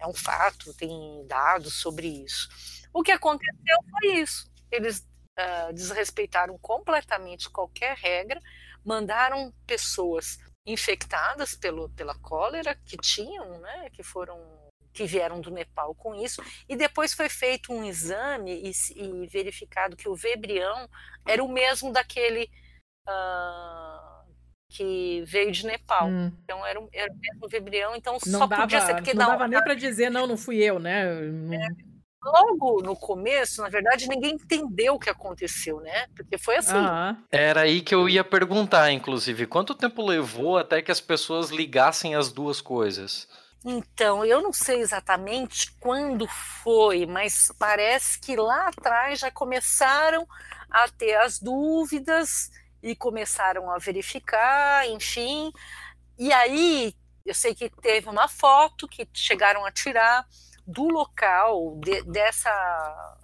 é um fato, tem dados sobre isso. O que aconteceu foi isso. Eles uh, desrespeitaram completamente qualquer regra, mandaram pessoas infectadas pelo, pela cólera que tinham, né, que foram que vieram do Nepal com isso, e depois foi feito um exame e, e verificado que o vebrião era o mesmo daquele uh, que veio de Nepal. Hum. Então era, era o mesmo Vebrião, então não só dava, podia ser porque não. Não dava nem para dizer, não, não fui eu, né? Não... É, logo no começo, na verdade, ninguém entendeu o que aconteceu, né? Porque foi assim. Ah. Era aí que eu ia perguntar, inclusive, quanto tempo levou até que as pessoas ligassem as duas coisas? Então, eu não sei exatamente quando foi, mas parece que lá atrás já começaram a ter as dúvidas e começaram a verificar, enfim. E aí eu sei que teve uma foto que chegaram a tirar do local de, dessa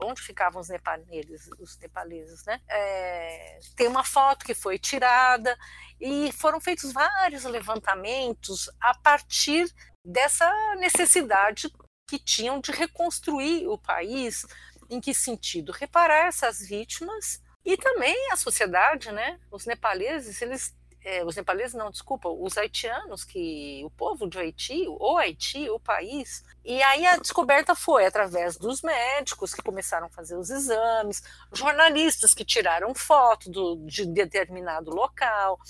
onde ficavam os nepaleses, os nepaleses, né? É, tem uma foto que foi tirada e foram feitos vários levantamentos a partir dessa necessidade que tinham de reconstruir o país. Em que sentido? Reparar essas vítimas e também a sociedade, né? Os nepaleses, eles é, os nepaleses não, desculpa, os haitianos, que o povo de Haiti, o Haiti, o país. E aí a descoberta foi através dos médicos que começaram a fazer os exames, jornalistas que tiraram foto do, de determinado local,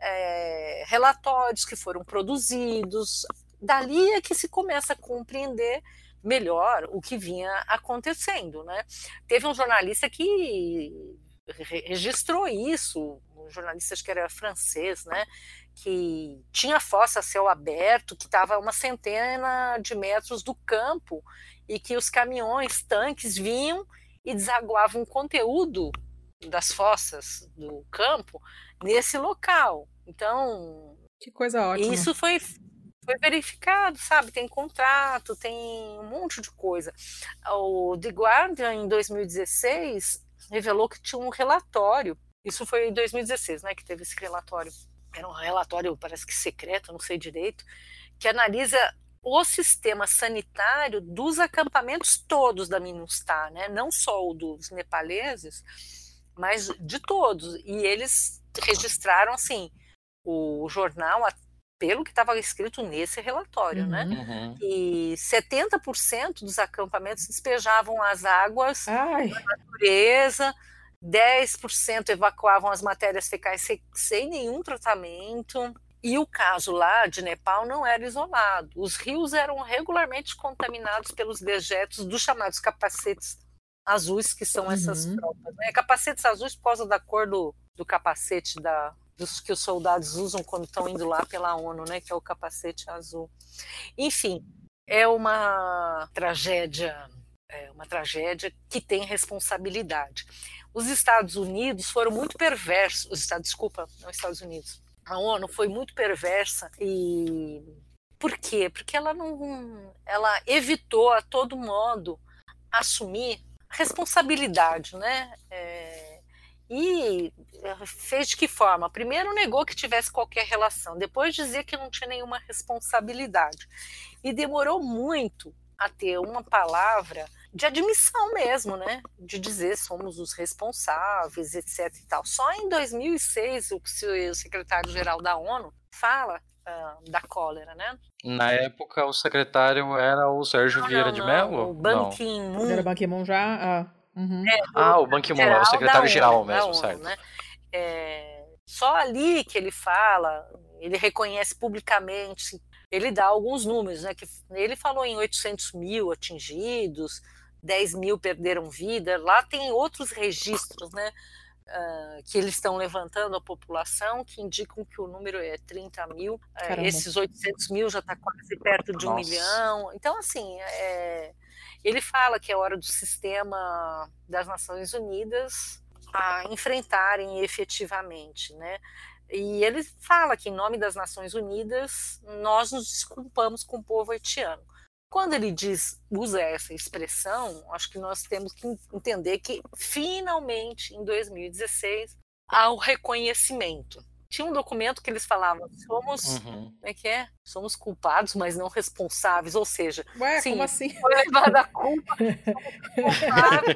é, relatórios que foram produzidos. Dali é que se começa a compreender melhor o que vinha acontecendo, né? Teve um jornalista que registrou isso, jornalista que era francês, né, que tinha fossa a céu aberto, que estava a uma centena de metros do campo e que os caminhões, tanques vinham e desaguavam conteúdo das fossas do campo nesse local. Então, que coisa ótima. Isso foi foi verificado, sabe? Tem contrato, tem um monte de coisa. O The Guardian, em 2016, revelou que tinha um relatório Isso foi em 2016, né, que teve esse relatório. Era um relatório, parece que secreto, não sei direito, que analisa o sistema sanitário dos acampamentos todos da MINUSTAH, né? não só o dos nepaleses, mas de todos. E eles registraram, assim, o jornal, pelo que estava escrito nesse relatório, né? Uhum. Uhum. E 70% dos acampamentos despejavam as águas Ai, na natureza, 10% evacuavam as matérias fecais sem, sem nenhum tratamento. E o caso lá de Nepal não era isolado. Os rios eram regularmente contaminados pelos dejetos dos chamados capacetes azuis, que são essas Uhum. tropas. Né? Capacetes azuis por causa da cor do, do capacete da, dos que os soldados usam quando estão indo lá pela ONU, né? que é o capacete azul. Enfim, é uma tragédia, é uma tragédia que tem responsabilidade. Os Estados Unidos foram muito perversos, os Estados, desculpa, não os Estados Unidos, a ONU foi muito perversa e por quê? Porque ela não, ela evitou a todo modo assumir responsabilidade, né? É, e fez de que forma? Primeiro negou que tivesse qualquer relação, depois dizia que não tinha nenhuma responsabilidade e demorou muito a ter uma palavra de admissão mesmo, né? De dizer somos os responsáveis, etc. E tal. Só em 2006 o secretário-geral da ONU fala uh, da cólera, né? Na época, o secretário era o Sérgio Não, Vieira não, de não, Mello? O Ban Ki-moon. era Ban Ki-moon já? Ah, uhum. Ah, o Ban Ki-moon, o secretário-geral mesmo, certo. Né? É, só ali que ele fala, ele reconhece publicamente, ele dá alguns números, né? Que ele falou em 800 mil atingidos, 10 mil perderam vida. Lá tem outros registros, né? Uh, que eles estão levantando a população, que indicam que o número é 30 mil. Uh, esses 800 mil já está quase perto de um Nossa. milhão. Então, assim, é, ele fala que é hora do sistema das Nações Unidas a enfrentarem efetivamente, né? E ele fala que, em nome das Nações Unidas, nós nos desculpamos com o povo haitiano. Quando ele diz, usa essa expressão, acho que nós temos que entender que, finalmente, em 2016, há o reconhecimento. Tinha um documento que eles falavam, somos, Uhum. como é que é? Somos culpados, mas não responsáveis, ou seja, Ué, sim, como assim? foi levada a culpa, somos culpados,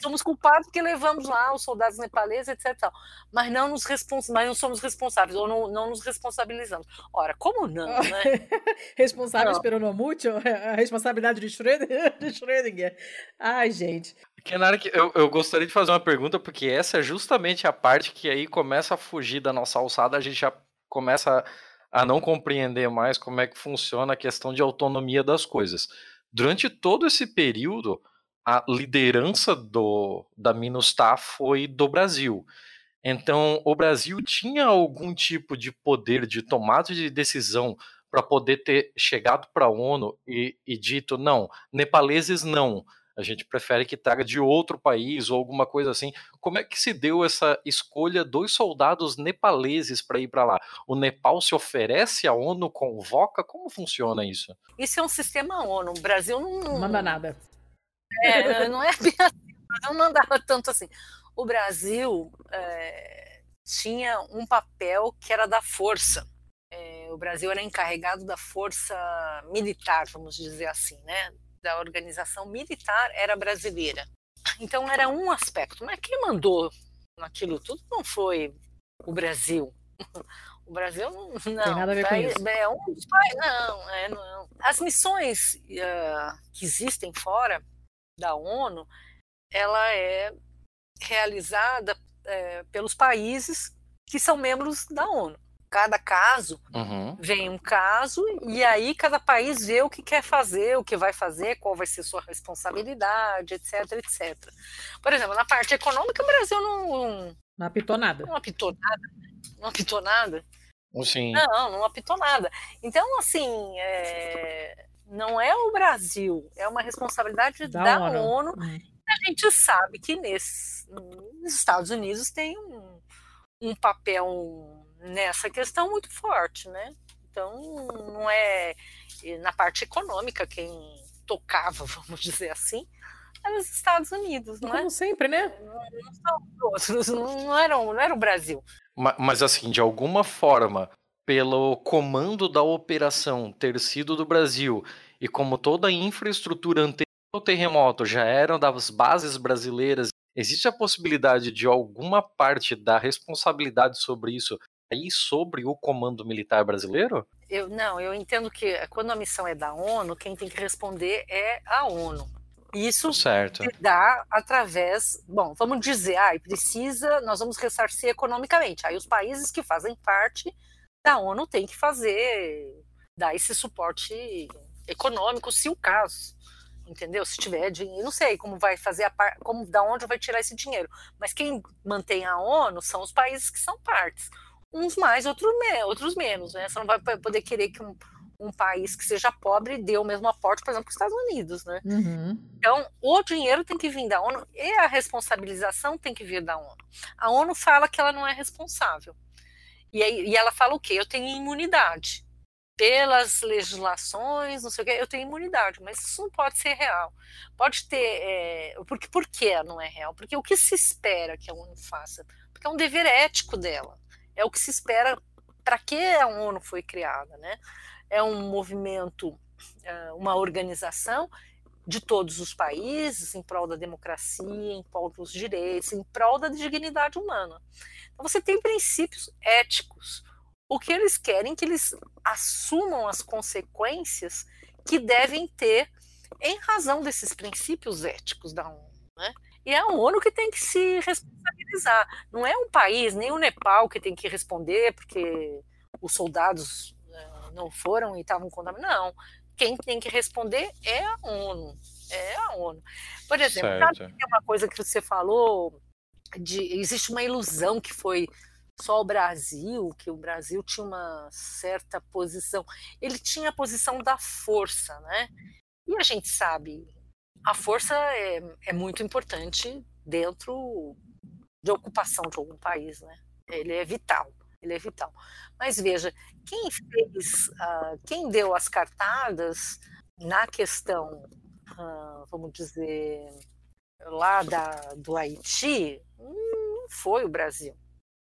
somos culpados porque levamos lá os soldados nepaleses, etc. tal, Mas não nos respons mas não somos responsáveis, ou não, não nos responsabilizamos. Ora, como não, né? Responsáveis pelo Nomútil? A responsabilidade de Schrödinger? de Schrödinger. Ai, gente. Kenarik, eu, eu gostaria de fazer uma pergunta, porque essa é justamente a parte que aí começa a fugir da nossa alçada, a gente já começa a não compreender mais como é que funciona a questão de autonomia das coisas. Durante todo esse período, a liderança do, da MINUSTAH foi do Brasil. Então, o Brasil tinha algum tipo de poder de tomada de decisão para poder ter chegado para a ONU e, e dito: não, nepaleses não, a gente prefere que traga de outro país ou alguma coisa assim. Como é que se deu essa escolha dos soldados nepaleses para ir para lá? O Nepal se oferece, a ONU convoca? Como funciona isso? Isso é um sistema ONU. O Brasil não. Não manda nada. É, não é bem assim. Não mandava tanto assim. O Brasil é, tinha um papel que era da força. É, o Brasil era encarregado da força militar, vamos dizer assim, né? Da organização militar era brasileira. Então era um aspecto. Mas quem mandou naquilo tudo não foi o Brasil. O Brasil não, não Tem nada a ver com isso. é um dos não, é, não. As missões ah, que existem fora da ONU, ela é realizada eh, pelos países que são membros da ONU. Cada caso Uhum. vem um caso e aí cada país vê o que quer fazer, o que vai fazer, qual vai ser sua responsabilidade, etc, etc. Por exemplo, na parte econômica, o Brasil não, Não apitou nada. não apitou nada, não apitou nada. Sim. Não, não apitou nada. Então, assim, é, não é o Brasil, é uma responsabilidade Da da, ONU. ONU. Hum. A gente sabe que nesse, nos Estados Unidos tem um, um papel nessa questão muito forte, né? Então, não é na parte econômica quem tocava, vamos dizer assim, eram os Estados Unidos, não Como é? sempre, né? Não, não são os outros, não, não, eram, não era o Brasil. Ma- Mas assim, de alguma forma, pelo comando da operação ter sido do Brasil e como toda a infraestrutura anterior ao terremoto já eram das bases brasileiras, existe a possibilidade de alguma parte da responsabilidade sobre isso aí sobre o comando militar brasileiro? Eu, não, eu entendo que quando a missão é da ONU, quem tem que responder é a ONU. Isso Certo. se dá através, bom, vamos dizer, ah, precisa, nós vamos ressarcir economicamente. Aí os países que fazem parte da ONU têm que fazer, dar esse suporte econômico, se o caso, entendeu? Se tiver dinheiro, não sei como vai fazer a par, como da onde vai tirar esse dinheiro. Mas quem mantém a ONU são os países que são partes, uns mais, outros, me, outros menos, né? Você não vai poder querer que um, um país que seja pobre dê o mesmo aporte, por exemplo, para os Estados Unidos, né? Uhum. Então, o dinheiro tem que vir da ONU e a responsabilização tem que vir da ONU. A ONU fala que ela não é responsável. E, aí, e ela fala o quê? Eu tenho imunidade. Pelas legislações, não sei o quê, eu tenho imunidade, mas isso não pode ser real. Pode ter. É, porque, por que não é real? Porque o que se espera que a ONU faça? Porque é um dever ético dela. É o que se espera. Para que a ONU foi criada, né? É um movimento, uma organização de todos os países em prol da democracia, em prol dos direitos, em prol da dignidade humana. Você tem princípios éticos. O que eles querem é que eles assumam as consequências que devem ter em razão desses princípios éticos da ONU. Né? E é a ONU que tem que se responsabilizar. Não é um país, nem o Nepal que tem que responder porque os soldados não foram e estavam contaminados. Não. Quem tem que responder é a ONU. É a ONU. Por exemplo, sabe é uma coisa que você falou de existe uma ilusão que foi só o Brasil, que o Brasil tinha uma certa posição. Ele tinha a posição da força, né? E a gente sabe, a força é, é muito importante dentro de ocupação de algum país, né? Ele é vital ele é vital. Mas veja, quem fez, uh, quem deu as cartadas na questão, uh, vamos dizer, lá da, do Haiti, não foi o Brasil.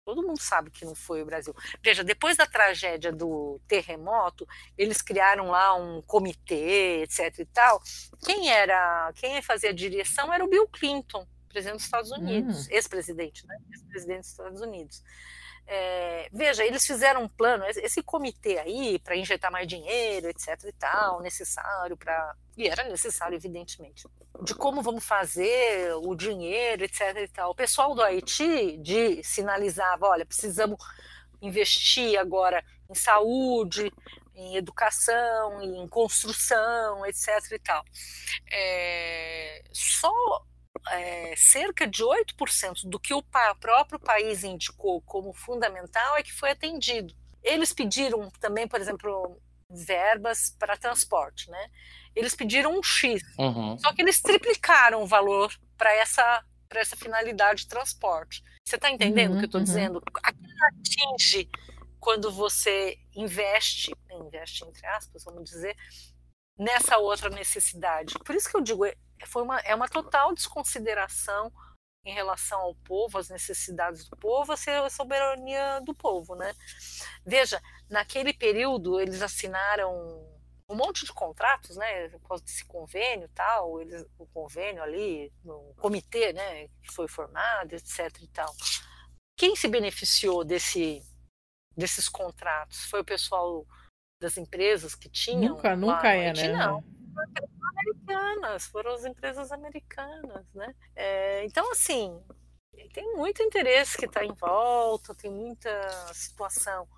Todo mundo sabe que não foi o Brasil. Veja, depois da tragédia do terremoto, eles criaram lá um comitê, etc. e tal. Quem era, quem fazia a direção era o Bill Clinton, presidente dos Estados Unidos, hum. ex-presidente, né? Ex-presidente dos Estados Unidos. É, veja, eles fizeram um plano, esse comitê aí, para injetar mais dinheiro, etc e tal, necessário para. E era necessário, evidentemente. De como vamos fazer o dinheiro, etc e tal. O pessoal do Haiti de sinalizava: olha, precisamos investir agora em saúde, em educação, em construção, etc e tal. É, só é, cerca de 8% do que o próprio país indicou como fundamental é que foi atendido. Eles pediram também, por exemplo, verbas para transporte, né? Eles pediram um X, uhum. só que eles triplicaram o valor para essa para essa finalidade de transporte. Você está entendendo uhum, o que eu estou uhum. dizendo? Aquilo atinge quando você investe, investe entre aspas, vamos dizer, nessa outra necessidade. Por isso que eu digo, foi uma, é uma total desconsideração em relação ao povo, às necessidades do povo, a soberania do povo, né? Veja, naquele período eles assinaram um monte de contratos, né, por causa desse convênio tal, eles, o convênio ali, no comitê, né, que foi formado, etc e tal. Quem se beneficiou desse, desses contratos? Foi o pessoal das empresas que tinham? Nunca, nunca é, né? Não americanas, foram as empresas americanas, né? É, então, assim, tem muito interesse que está em volta, tem muita situação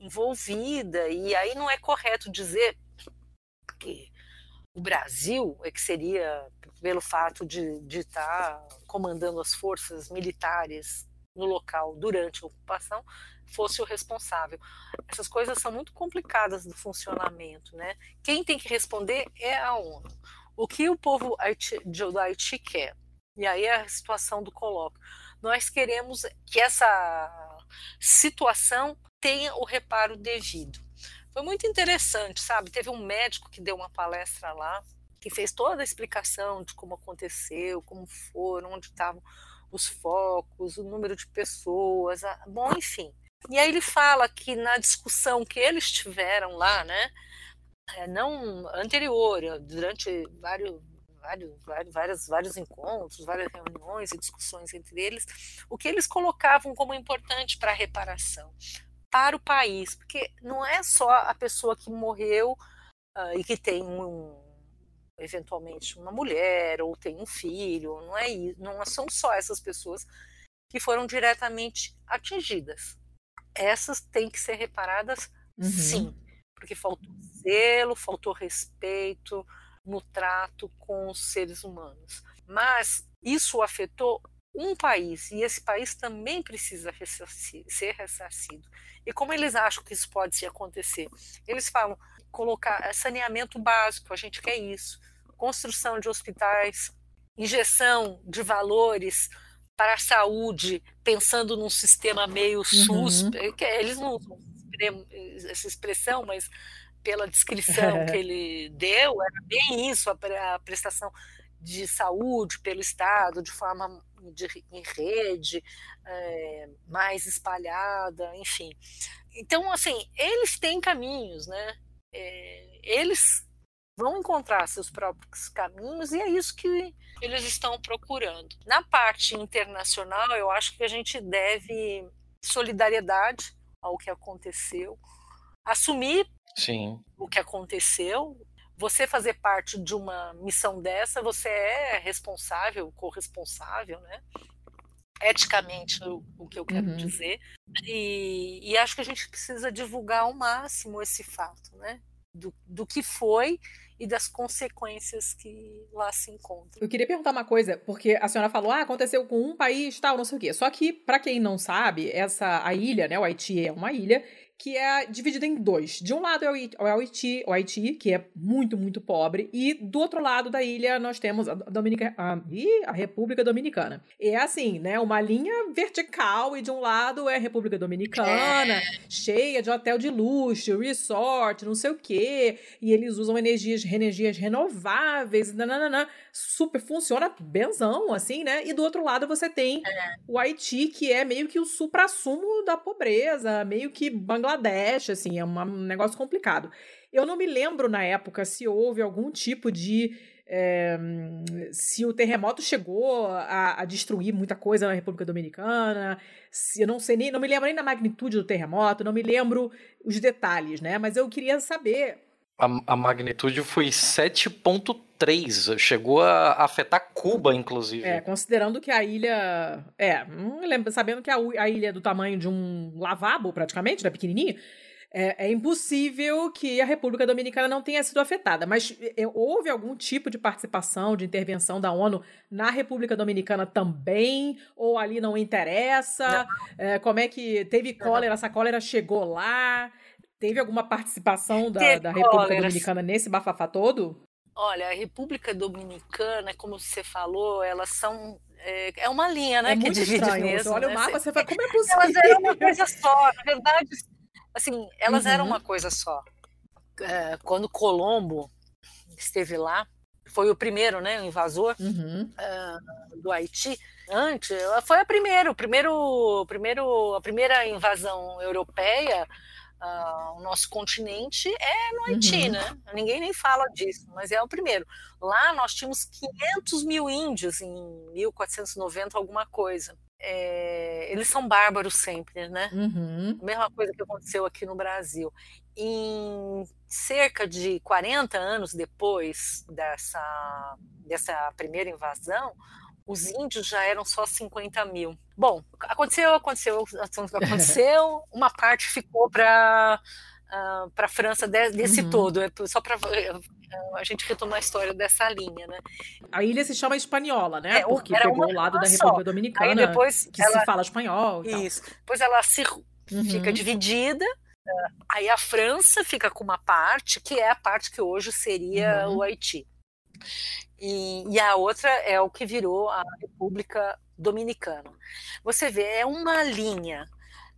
envolvida, e aí não é correto dizer que o Brasil é que seria, pelo fato de, estar tá comandando as forças militares no local durante a ocupação, fosse o responsável. Essas coisas são muito complicadas do funcionamento, né? Quem tem que responder é a ONU. O que o povo do Haiti quer? E aí é a situação do colóquio. Nós queremos que essa situação tenha o reparo devido. Foi muito interessante, sabe? Teve um médico que deu uma palestra lá, que fez toda a explicação de como aconteceu, como foram, onde estavam os focos, o número de pessoas, a... bom, enfim. E aí ele fala que na discussão que eles tiveram lá, né, é, não anterior, durante vários, vários, vários, vários encontros, várias reuniões e discussões entre eles, o que eles colocavam como importante para a reparação para o país, porque não é só a pessoa que morreu uh, e que tem um, eventualmente uma mulher ou tem um filho, não é isso, não são só essas pessoas que foram diretamente atingidas. Essas têm que ser reparadas uhum. sim, porque faltou zelo, faltou respeito no trato com os seres humanos. Mas isso afetou um país e esse país também precisa ser ressarcido. E como eles acham que isso pode acontecer? Eles falam colocar saneamento básico, a gente quer isso construção de hospitais, injeção de valores para a saúde, pensando num sistema meio uhum. SUS, que eles não usam essa expressão, mas pela descrição que ele deu, era bem isso, a prestação de saúde pelo Estado, de forma de, em rede, é, mais espalhada, enfim. Então, assim, eles têm caminhos, né? É, eles vão encontrar seus próprios caminhos e é isso que eles estão procurando. Na parte internacional, eu acho que a gente deve solidariedade ao que aconteceu, assumir Sim. o que aconteceu. Você fazer parte de uma missão dessa, você é responsável, corresponsável, né? Eticamente, o, o que eu quero uhum. dizer. E, e acho que a gente precisa divulgar ao máximo esse fato, né? Do, do que foi e das consequências que lá se encontram. Eu queria perguntar uma coisa, porque a senhora falou, ah, aconteceu com um país, tal, não sei o quê. Só que, para quem não sabe, essa a ilha, né, o Haiti é uma ilha que é dividida em dois. De um lado é o Haiti, o Haiti, que é muito, muito pobre, e do outro lado da ilha nós temos a, Dominica, a, a República Dominicana. E é assim, né, uma linha vertical, e de um lado é a República Dominicana, é. cheia de hotel de luxo, resort, não sei o quê, e eles usam energias, energias renováveis, nananana, super funciona benzão, assim, né? E do outro lado você tem é. o Haiti, que é meio que o supra-sumo da pobreza, meio que Bangladesh, assim, é um negócio complicado. Eu não me lembro na época se houve algum tipo de. É, se o terremoto chegou a, a, destruir muita coisa na República Dominicana, se eu não sei nem, não me lembro nem da magnitude do terremoto, não me lembro os detalhes, né? Mas eu queria saber. A, a magnitude foi 7,3, chegou a afetar Cuba, inclusive. É, considerando que a ilha. É, lembro, sabendo que a, a ilha é do tamanho de um lavabo, praticamente, né, pequenininha é, é, impossível que a República Dominicana não tenha sido afetada. Mas é, houve algum tipo de participação, de intervenção da ONU na República Dominicana também? Ou ali não interessa? É, como é que teve cólera? Essa cólera chegou lá? Teve alguma participação da, da República Dominicana nesse bafafá todo? Olha, a República Dominicana, como você falou, elas são é, é uma linha, né? É muito estranho. mesmo. Você olha né? o mapa, você fala, como é possível? Elas eram uma coisa só. Na verdade, Assim, elas uhum. eram uma coisa só. É, quando Colombo esteve lá, foi o primeiro, né, o invasor uhum. uh, do Haiti. Antes, foi a primeira, o primeiro, primeiro, a primeira invasão europeia uh, o nosso continente é no Haiti, uhum. né? Ninguém nem fala disso, mas é o primeiro. Lá nós tínhamos 500 mil índios em 1490, alguma coisa é, eles são bárbaros sempre, né? Uhum. Mesma coisa que aconteceu aqui no Brasil. Em cerca de 40 anos depois dessa, dessa primeira invasão, os índios já eram só 50 mil. Bom, aconteceu, aconteceu, aconteceu. Uma parte ficou para uh, para a França de, desse uhum. todo, é só para a gente retomar a história dessa linha, né? A ilha se chama espanhola, né? É, Porque pegou o lado da República só. Dominicana, Aí depois que ela... se fala espanhol. Isso. Depois ela se uhum. fica dividida. Aí a França fica com uma parte, que é a parte que hoje seria uhum. o Haiti. E, e, a outra é o que virou a República Dominicana. Você vê, é uma linha.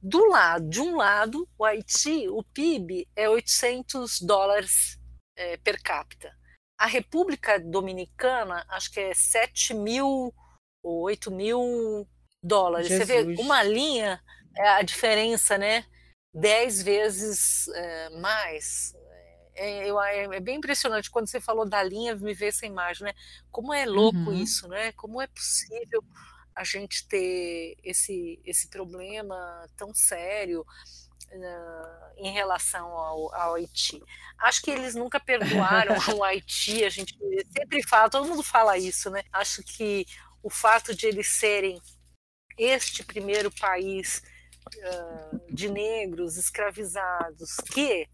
Do lado, de um lado, o Haiti, o PIB é 800 dólares é, per capita. A República Dominicana, acho que é 7 mil ou 8 mil dólares. Jesus. Você vê uma linha, é a diferença, né? 10 vezes é, mais. É, eu, é, é, bem impressionante. Quando você falou da linha, me veio essa imagem, né? Como é louco uhum. isso, né? Como é possível a gente ter esse, esse problema tão sério uh, em relação ao, ao, Haiti. Acho que eles nunca perdoaram o Haiti, a gente sempre fala, todo mundo fala isso, né? Acho que o fato de eles serem este primeiro país uh, de negros escravizados que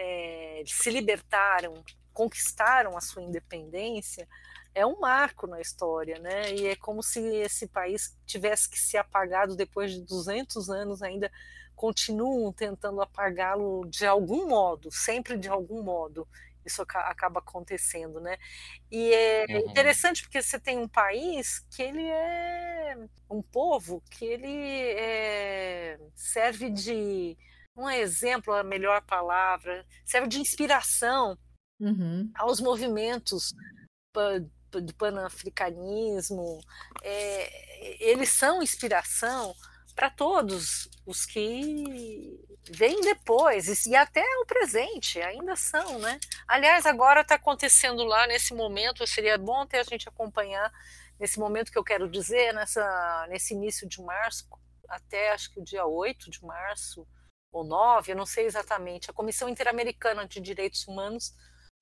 é, se libertaram, conquistaram a sua independência, é um marco na história, né? E é como se esse país tivesse que ser apagado depois de 200 anos ainda continuam tentando apagá-lo de algum modo, sempre de algum modo. Isso acaba acontecendo, né? E é uhum. interessante porque você tem um país que ele é um povo que ele é, serve de um exemplo, a melhor palavra, serve de inspiração uhum. aos movimentos do panafricanismo, é, eles são inspiração para todos os que vêm depois e até o presente ainda são, né? Aliás, agora está acontecendo lá nesse momento, seria bom até a gente acompanhar nesse momento que eu quero dizer, nessa, nesse início de março, até acho que o dia 8 de março, ou 9, eu não sei exatamente, a Comissão Interamericana de Direitos Humanos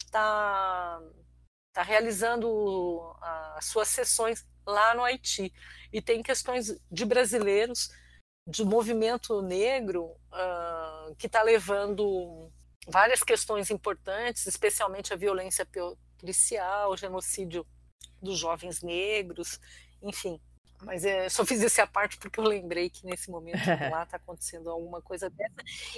está está realizando as suas sessões lá no Haiti. E tem questões de brasileiros, de movimento negro, uh, que está levando várias questões importantes, especialmente a violência policial, o genocídio dos jovens negros, enfim. Mas é, só fiz essa parte porque eu lembrei que nesse momento lá está acontecendo alguma coisa dessa.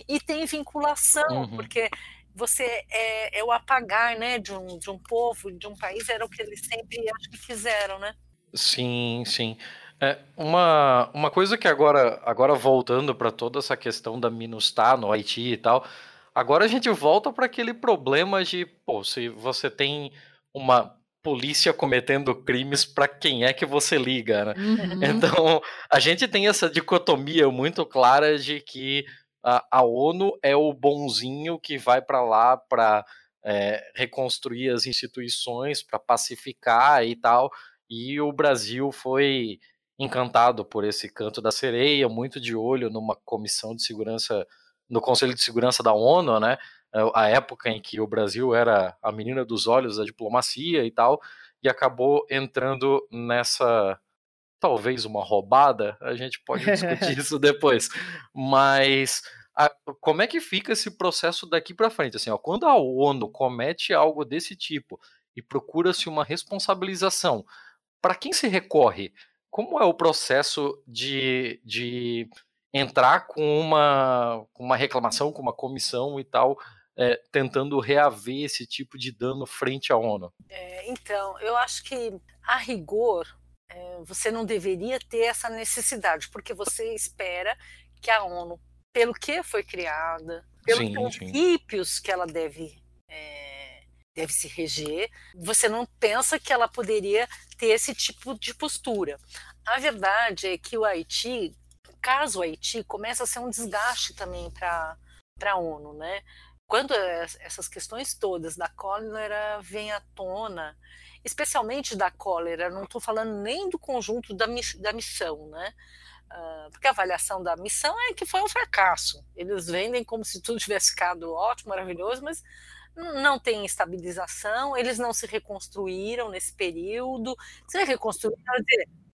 E tem vinculação, uhum. porque você é, é, o apagar né, de, um, de um povo, de um país, era o que eles sempre acho que fizeram, né? Sim, sim. É, uma, uma coisa que agora, agora voltando para toda essa questão da MINUSTAH no Haiti e tal, agora a gente volta para aquele problema de, pô, se você tem uma polícia cometendo crimes, para quem é que você liga, né? Uhum. Então, a gente tem essa dicotomia muito clara de que a, a ONU é o bonzinho que vai para lá para é, reconstruir as instituições, para pacificar e tal. E o Brasil foi encantado por esse canto da sereia, muito de olho numa comissão de segurança, no Conselho de Segurança da ONU, né? A época em que o Brasil era a menina dos olhos da diplomacia e tal, e acabou entrando nessa talvez uma roubada, a gente pode discutir isso depois. Mas a, como é que fica esse processo daqui para frente? Assim, ó, quando a ONU comete algo desse tipo e procura-se uma responsabilização, para quem se recorre? Como é o processo de, de entrar com uma, com uma reclamação, com uma comissão e tal, é, tentando reaver esse tipo de dano frente à ONU? É, então, eu acho que, a rigor, é, você não deveria ter essa necessidade, porque você espera que a ONU, pelo que foi criada, pelos princípios que ela deve, é, deve se reger, você não pensa que ela poderia ter esse tipo de postura. A verdade é que o Haiti, caso o Haiti, começa a ser um desgaste também para a ONU, né? Quando essas questões todas da cólera vêm à tona, especialmente da cólera, não estou falando nem do conjunto da, da missão, né? Uh, porque a avaliação da missão é que foi um fracasso. Eles vendem como se tudo tivesse ficado ótimo, maravilhoso, mas não tem estabilização, eles não se reconstruíram nesse período. Se reconstruíram,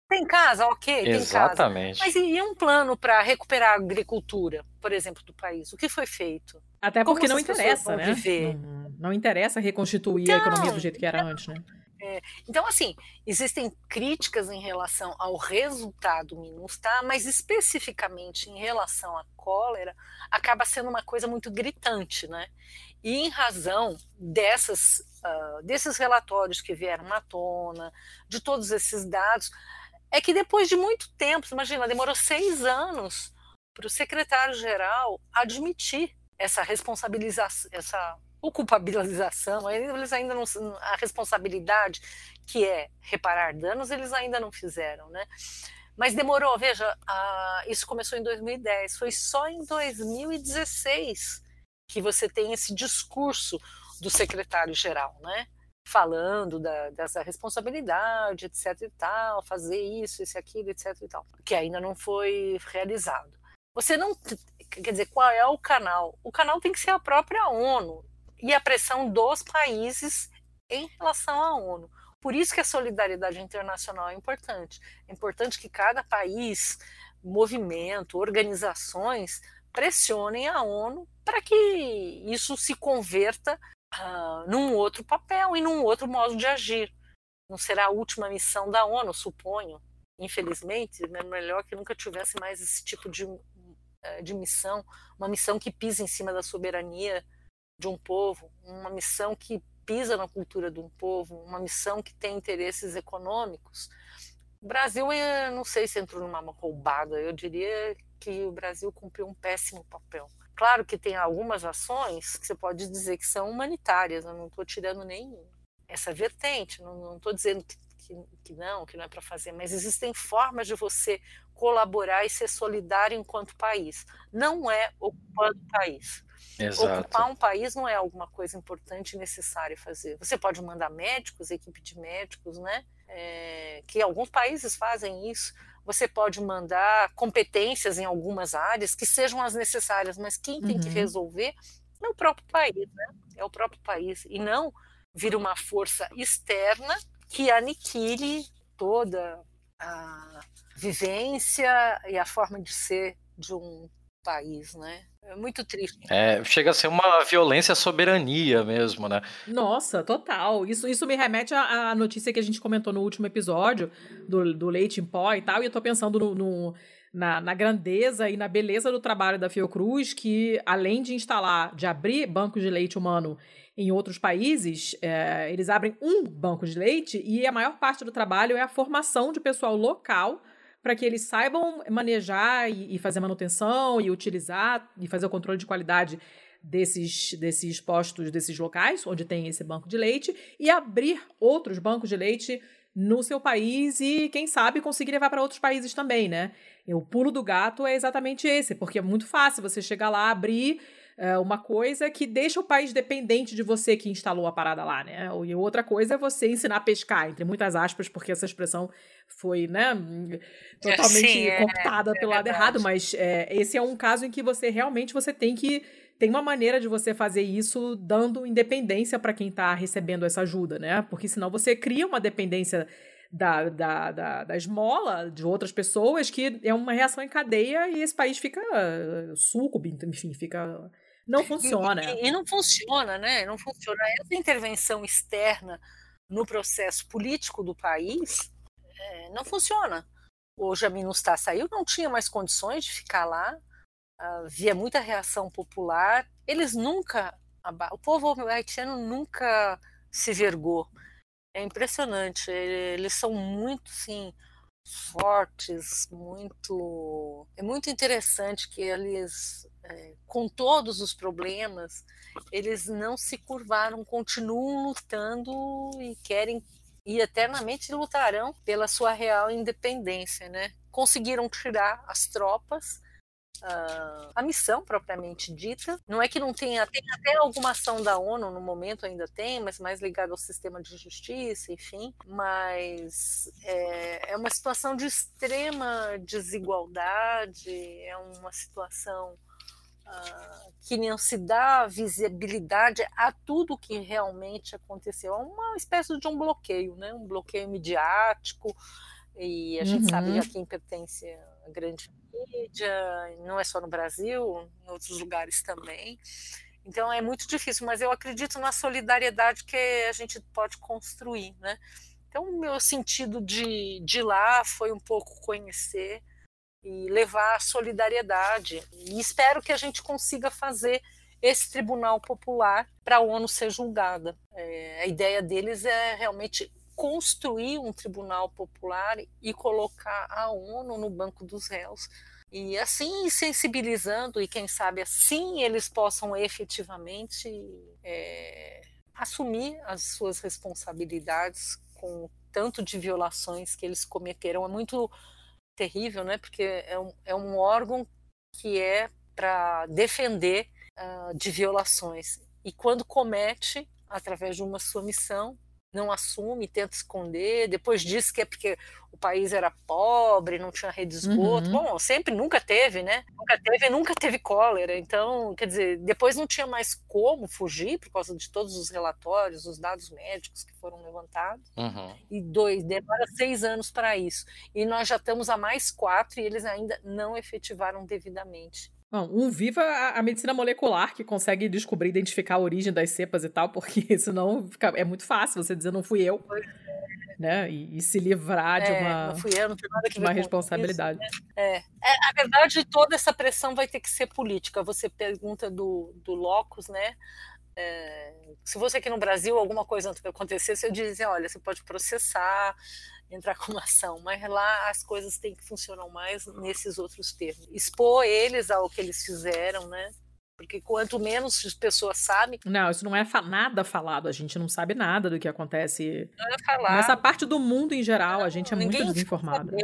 tem casa, ok, Exatamente. tem casa. Mas e um plano para recuperar a agricultura, por exemplo, do país? O que foi feito? Até porque não interessa, né? Não, não, interessa reconstituir então, a economia do jeito que era antes, né? É, então, assim, existem críticas em relação ao resultado MINUSTAH, mas especificamente em relação à cólera, acaba sendo uma coisa muito gritante, né? E em razão dessas, uh, desses relatórios que vieram à tona, de todos esses dados, é que depois de muito tempo, imagina, demorou seis anos para o secretário-geral admitir essa responsabilização, essa ou culpabilização, eles ainda não a responsabilidade que é reparar danos, eles ainda não fizeram, né? Mas demorou, veja, a, isso começou em 2010, foi só em 2016 que você tem esse discurso do secretário-geral, né? Falando da, dessa responsabilidade, etc e tal, fazer isso, isso, aquilo, etc e tal, que ainda não foi realizado. Você não, quer dizer, qual é o canal? O canal tem que ser a própria ONU e a pressão dos países em relação à ONU. Por isso que a solidariedade internacional é importante. É importante que cada país, movimento, organizações pressionem a ONU para que isso se converta uh, num outro papel e num outro modo de agir. Não será a última missão da ONU, suponho. Infelizmente, é melhor que nunca tivesse mais esse tipo de, de missão, uma missão que pisa em cima da soberania de um povo, uma missão que pisa na cultura de um povo, uma missão que tem interesses econômicos. O Brasil, eu não sei se entrou numa roubada, eu diria que o Brasil cumpriu um péssimo papel. Claro que tem algumas ações que você pode dizer que são humanitárias, eu não estou tirando nem essa vertente, não estou dizendo que, que, que, não, que não é para fazer, mas existem formas de você colaborar e ser solidário enquanto país. Não é ocupando o país. Exato. Ocupar um país não é alguma coisa importante e necessária fazer. Você pode mandar médicos, equipe de médicos, né? É, que alguns países fazem isso. Você pode mandar competências em algumas áreas que sejam as necessárias, mas quem tem que uhum. resolver é o próprio país, né? É o próprio país. E não vir uma força externa que aniquile toda a vivência e a forma de ser de um país, né? É muito triste. É, chega a ser uma violência à soberania mesmo, né? Nossa, total. Isso, isso me remete à, à notícia que a gente comentou no último episódio do, do leite em pó e tal, e eu tô pensando no, no na, na, grandeza e na beleza do trabalho da Fiocruz, que além de instalar, de abrir bancos de leite humano em outros países, é, eles abrem um banco de leite e a maior parte do trabalho é a formação de pessoal local para que eles saibam manejar e, e, fazer manutenção e utilizar e fazer o controle de qualidade desses, desses postos, desses locais onde tem esse banco de leite e abrir outros bancos de leite no seu país e, quem sabe, conseguir levar para outros países também, né? E o pulo do gato é exatamente esse, porque é muito fácil você chegar lá, abrir é, uma coisa que deixa o país dependente de você que instalou a parada lá, né? E outra coisa é você ensinar a pescar, entre muitas aspas, porque essa expressão foi, né, totalmente Sim, é, cooptada é, pelo lado errado, mas é, esse é um caso em que você realmente você tem que tem uma maneira de você fazer isso dando independência para quem está recebendo essa ajuda, né? Porque senão você cria uma dependência da, da, da, da, esmola de outras pessoas que é uma reação em cadeia e esse país fica suco, enfim, fica não funciona. E, e, não funciona, né? Não funciona. Essa intervenção externa no processo político do país é, não funciona. O Jamin Nustá saiu, não tinha mais condições de ficar lá, havia muita reação popular. Eles nunca, o povo haitiano nunca se vergou. É impressionante. Eles são muito, sim, fortes, muito. É muito interessante que eles é, com todos os problemas, eles não se curvaram, continuam lutando e querem e eternamente lutarão pela sua real independência, né? Conseguiram tirar as tropas Uh, a missão propriamente dita. Não é que não tenha, tem até alguma ação da ONU no momento ainda tem, mas mais ligada ao sistema de justiça, enfim. Mas é, é uma situação de extrema desigualdade, é uma situação que não se dá visibilidade a tudo que realmente aconteceu. É uma espécie de um bloqueio, né? um bloqueio midiático, e a gente uhum. sabe a quem pertence a grande mídia, não é só no Brasil, em outros lugares também. Então é muito difícil, mas eu acredito na solidariedade que a gente pode construir, né? Então o meu sentido de, de lá foi um pouco conhecer e levar a solidariedade. E espero que a gente consiga fazer esse tribunal popular para a ONU ser julgada. É, a ideia deles é realmente construir um tribunal popular e colocar a ONU no banco dos réus E assim sensibilizando, e quem sabe assim eles possam efetivamente é, assumir as suas responsabilidades com tanto de violações que eles cometeram. É muito terrível, né? Porque é um, é um órgão que é para defender uh, de violações. E quando comete, através de uma sua missão, não assume, tenta esconder, depois diz que é porque o país era pobre, não tinha rede de esgoto. Uhum. Bom, sempre nunca teve, né? Nunca teve, nunca teve cólera. Então, quer dizer, depois não tinha mais como fugir por causa de todos os relatórios, os dados médicos que foram levantados. Uhum. E dois, demora seis anos para isso. E nós já estamos a mais quatro e eles ainda não efetivaram devidamente. Não, um viva a, a, medicina molecular que consegue descobrir, identificar a origem das cepas e tal, porque senão fica, é muito fácil você dizer não fui eu, né? E, e se livrar é, de uma, não fui eu, não nada que uma responsabilidade. Isso, né? é. é. a verdade, toda essa pressão vai ter que ser política. Você pergunta do, do Locus, né? É, se você aqui no Brasil alguma coisa acontecesse, eu dizia, olha, você pode processar, entrar com uma ação, mas lá as coisas têm que funcionar mais nesses outros termos. Expor eles ao que eles fizeram, né? Porque quanto menos as pessoas sabem. Não, isso não é fa nada falado. A gente não sabe nada do que acontece. Não é falado. Nessa parte do mundo em geral, não, a gente é muito desinformado.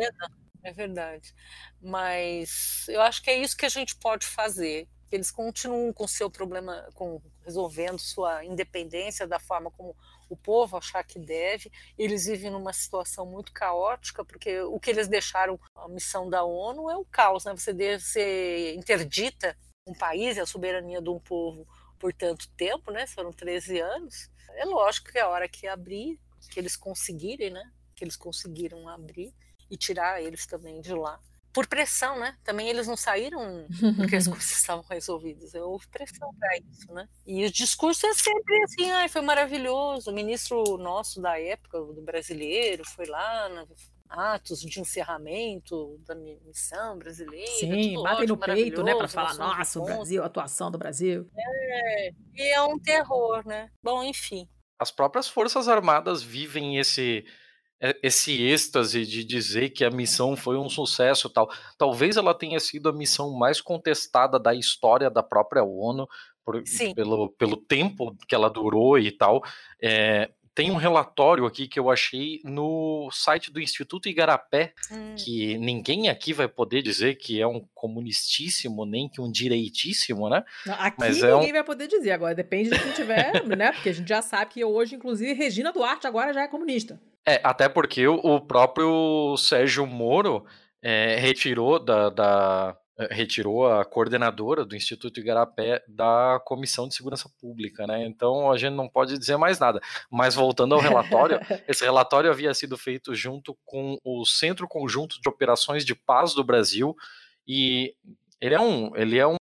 É verdade. Mas eu acho que é isso que a gente pode fazer. Eles continuam com seu problema, com resolvendo sua independência da forma como o povo achar que deve. Eles vivem numa situação muito caótica, porque o que eles deixaram, a missão da ONU é o caos, né? Você, deve, ser interdita um país e a soberania de um povo por tanto tempo, né? Foram 13 anos. É lógico que a hora que abrir, que eles conseguirem, né? Que eles conseguiram abrir e tirar eles também de lá, por pressão, né? Também eles não saíram porque as coisas estavam resolvidas. Houve pressão para isso, né? E o discurso é sempre assim, ai, foi maravilhoso. O ministro nosso da época, do brasileiro, foi lá na atos de encerramento da missão brasileira. Sim, batem no peito, né, para falar, nossa, o Brasil, a atuação do Brasil. É, e é um terror, né? Bom, enfim. As próprias Forças Armadas vivem esse é, esse êxtase de dizer que a missão foi um sucesso tal. Talvez ela tenha sido a missão mais contestada da história da própria ONU, por, pelo, pelo tempo que ela durou e tal. É, tem um relatório aqui que eu achei no site do Instituto Igarapé, hum. que ninguém aqui vai poder dizer que é um comunistíssimo, nem que um direitíssimo, né? Aqui Mas é ninguém um... vai poder dizer, agora depende de quem tiver, né? Porque a gente já sabe que hoje, inclusive, Regina Duarte agora já é comunista. É, até porque o, próprio Sérgio Moro é, retirou da, da, é, retirou a coordenadora do Instituto Igarapé da Comissão de Segurança Pública, né? Então a gente não pode dizer mais nada. Mas voltando ao relatório, esse relatório havia sido feito junto com o Centro Conjunto de Operações de Paz do Brasil e ele é um, ele é um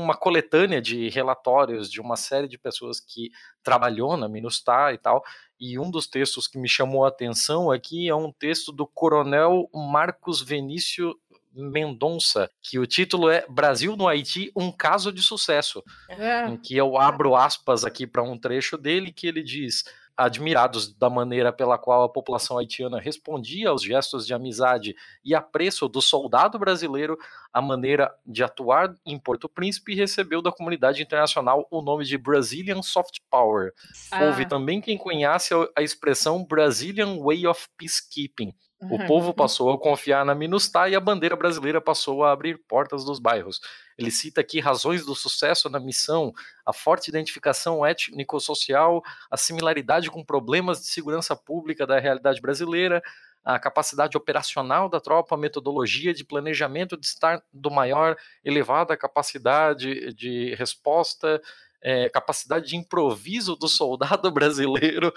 uma coletânea de relatórios de uma série de pessoas que trabalhou na Minustah e tal, e um dos textos que me chamou a atenção aqui é um texto do coronel Marcos Venício Mendonça, que o título é Brasil no Haiti, um caso de sucesso, é. em que eu abro aspas aqui para um trecho dele que ele diz: admirados da maneira pela qual a população haitiana respondia aos gestos de amizade e apreço do soldado brasileiro, a maneira de atuar em Porto Príncipe recebeu da comunidade internacional o nome de Brazilian Soft Power. Ah. Houve também quem conhece a expressão Brazilian Way of Peacekeeping, o povo passou a confiar na MINUSTAH e a bandeira brasileira passou a abrir portas dos bairros. Ele cita aqui razões do sucesso na missão, a forte identificação étnico-social, a similaridade com problemas de segurança pública da realidade brasileira, a capacidade operacional da tropa, a metodologia de planejamento de estar do maior, elevada capacidade de resposta, é, capacidade de improviso do soldado brasileiro,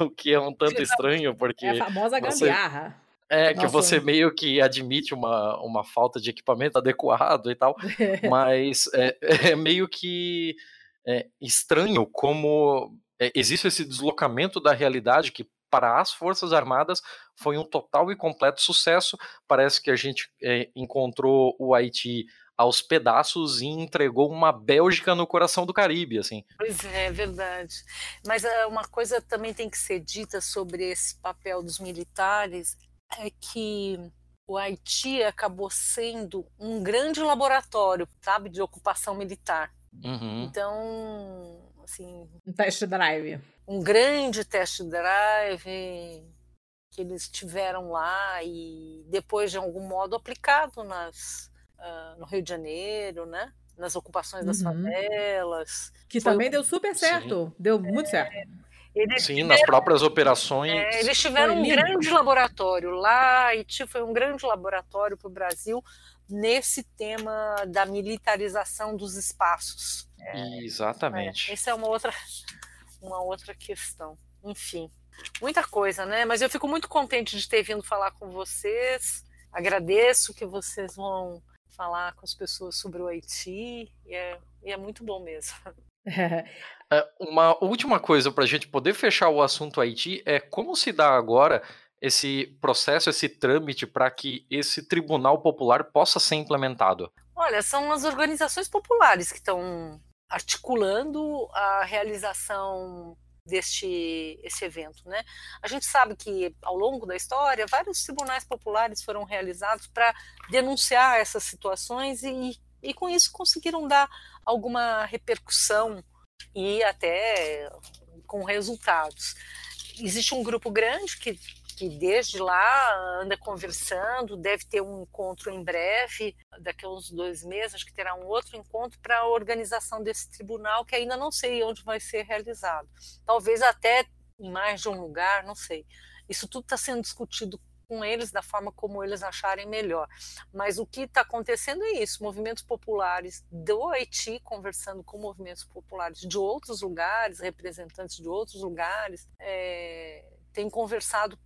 o que é um tanto estranho, porque. É a famosa gambiarra. Você... É, Nossa. que você meio que admite uma, uma falta de equipamento adequado e tal, mas é, é meio que é, estranho como é, existe esse deslocamento da realidade que para as Forças Armadas foi um total e completo sucesso. Parece que a gente é, encontrou o Haiti aos pedaços e entregou uma Bélgica no coração do Caribe, assim. Pois é, é verdade. Mas uh, uma coisa também tem que ser dita sobre esse papel dos militares é que o Haiti acabou sendo um grande laboratório, sabe, de ocupação militar. Uhum. Então, assim, um test drive, um grande test drive que eles tiveram lá e depois de algum modo aplicado nas uh, no Rio de Janeiro, né? Nas ocupações das uhum. favelas. Que Foi também um... deu super certo, Sim. deu muito certo. Eles Sim, tiveram, nas próprias operações. É, eles tiveram um grande laboratório lá, Haiti foi um grande laboratório para o Brasil nesse tema da militarização dos espaços. É, Exatamente. É, essa é uma outra, uma outra questão. Enfim, muita coisa, né? Mas eu fico muito contente de ter vindo falar com vocês. Agradeço que vocês vão falar com as pessoas sobre o Haiti. E é, e é muito bom mesmo. É, uma última coisa para a gente poder fechar o assunto Haiti é como se dá agora esse processo, esse trâmite para que esse tribunal popular possa ser implementado? Olha, são as organizações populares que estão articulando a realização deste esse evento, né? A gente sabe que ao longo da história vários tribunais populares foram realizados para denunciar essas situações e, e com isso conseguiram dar alguma repercussão e até com resultados. Existe um grupo grande que que desde lá anda conversando, deve ter um encontro em breve, daqui a uns dois meses, acho que terá um outro encontro para a organização desse tribunal, que ainda não sei onde vai ser realizado. Talvez até em mais de um lugar, não sei. Isso tudo está sendo discutido com eles da forma como eles acharem melhor. Mas o que está acontecendo é isso: movimentos populares do Haiti conversando com movimentos populares de outros lugares, representantes de outros lugares, é, têm conversado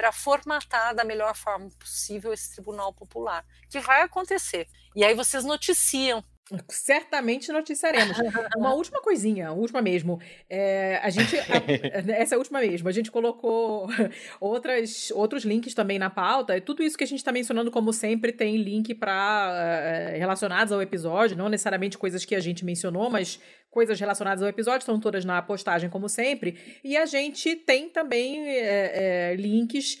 para formatar da melhor forma possível esse tribunal popular, que vai acontecer. E aí vocês noticiam Certamente noticiaremos. Uma última coisinha, última mesmo. É, a gente. A, essa é a última mesmo. A gente colocou outras, outros links também na pauta. E tudo isso que a gente está mencionando, como sempre, tem link para é, relacionados ao episódio, não necessariamente coisas que a gente mencionou, mas coisas relacionadas ao episódio, estão todas na postagem, como sempre. E a gente tem também é, é, links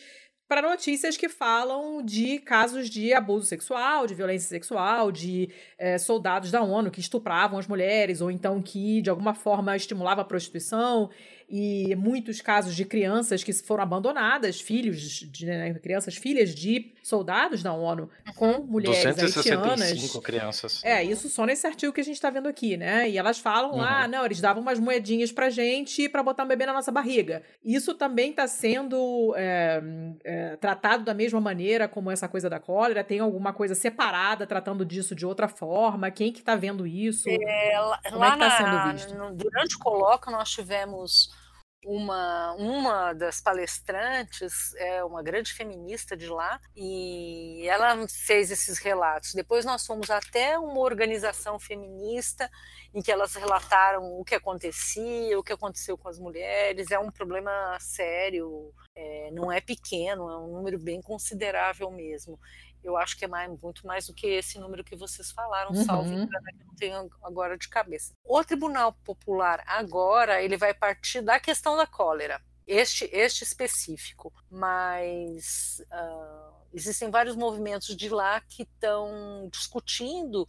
para notícias que falam de casos de abuso sexual, de violência sexual, de é, soldados da ONU que estupravam as mulheres, ou então que de alguma forma estimulavam a prostituição e muitos casos de crianças que foram abandonadas, filhos de né, crianças, filhas de soldados da ONU com mulheres 265 haitianas. crianças. É, isso só nesse artigo que a gente está vendo aqui, né? E elas falam uhum. lá, não, eles davam umas moedinhas pra gente para botar um bebê na nossa barriga. Isso também está sendo é, é, tratado da mesma maneira como essa coisa da cólera? Tem alguma coisa separada tratando disso de outra forma? Quem que está vendo isso? É, lá, como é que está sendo visto? No, durante o colóquio nós tivemos uma, uma das palestrantes é uma grande feminista de lá e ela fez esses relatos. Depois nós fomos até uma organização feminista em que elas relataram o que acontecia, o que aconteceu com as mulheres. É um problema sério, é, não é pequeno, é um número bem considerável mesmo eu acho que é mais, muito mais do que esse número que vocês falaram, uhum. salvo engano, que não tenho agora de cabeça. O Tribunal Popular agora ele vai partir da questão da cólera, este, este específico, mas uh, existem vários movimentos de lá que estão discutindo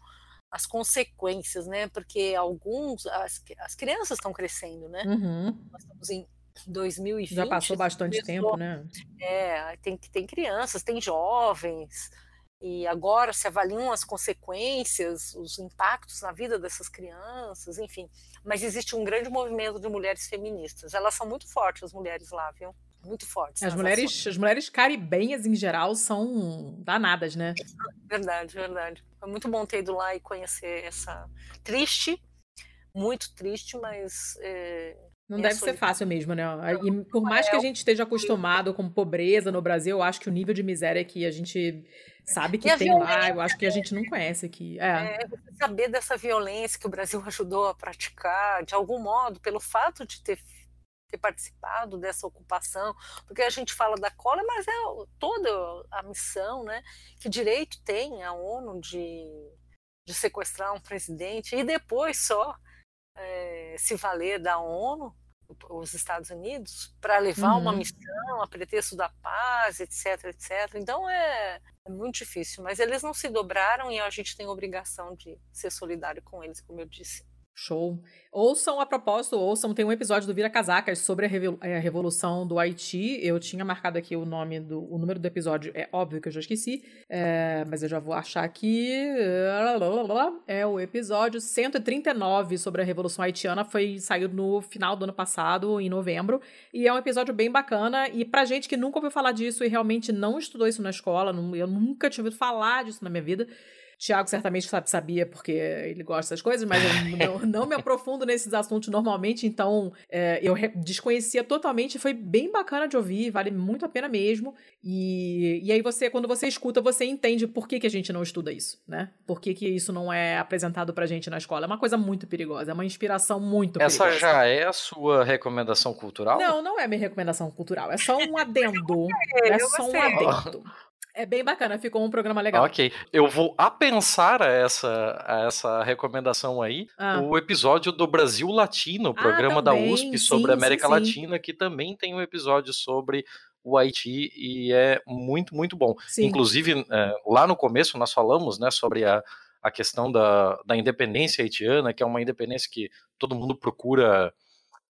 as consequências, né? Porque alguns, as, as crianças estão crescendo, né? Uhum. Nós estamos em 2020. Já passou bastante tempo, né? É, tem, tem crianças, tem jovens, e agora se avaliam as consequências, os impactos na vida dessas crianças, enfim. Mas existe um grande movimento de mulheres feministas. Elas são muito fortes, as mulheres lá, viu? Muito fortes. As mulheres, as mulheres caribenhas, em geral, são danadas, né? Verdade, verdade. Foi muito bom ter ido lá e conhecer essa. Triste, muito triste, mas é, não deve ser fácil mesmo, né? E por mais que a gente esteja acostumado com pobreza no Brasil, eu acho que o nível de miséria que a gente sabe que tem lá, eu acho que a gente não conhece aqui. É. é saber dessa violência que o Brasil ajudou a praticar, de algum modo, pelo fato de ter ter participado dessa ocupação, porque a gente fala da cola, mas é toda a missão, né? Que direito tem a ONU de, de sequestrar um presidente e depois só é, se valer da ONU os Estados Unidos para levar uhum. uma missão a pretexto da paz, etc, etc. Então é, É muito difícil, mas eles não se dobraram e a gente tem a obrigação de ser solidário com eles, como eu disse. Show. Ouçam a propósito, ouçam, tem um episódio do Vira Casacas sobre a, a, Revolução do Haiti. Eu tinha marcado aqui o nome do. O número do episódio é óbvio que eu já esqueci, é, mas eu já vou achar aqui. É o episódio 139 sobre a Revolução Haitiana. Foi saiu no final do ano passado, em novembro. E é um episódio bem bacana. E pra gente que nunca ouviu falar disso e realmente não estudou isso na escola, eu nunca tinha ouvido falar disso na minha vida. Tiago certamente sabe, sabia porque ele gosta dessas coisas, mas eu não, não me aprofundo nesses assuntos normalmente, então é, eu desconhecia totalmente, foi bem bacana de ouvir, vale muito a pena mesmo. E, e aí você, quando você escuta, você entende por que, que a gente não estuda isso, né? Por que, que isso não é apresentado pra gente na escola. É uma coisa muito perigosa, é uma inspiração muito Essa perigosa. já é a sua recomendação cultural? Não, não é minha recomendação cultural, é só um adendo. é só um adendo. É bem bacana, ficou um programa legal. Ok. Eu vou apensar a essa, a essa recomendação aí, ah. o episódio do Brasil Latino, ah, programa ah, da USP sobre sim, a América sim, Latina, sim. que também tem um episódio sobre o Haiti e é muito, muito bom. Inclusive, é, lá no começo nós falamos né, sobre a, a questão da, da independência haitiana, que é uma independência que todo mundo procura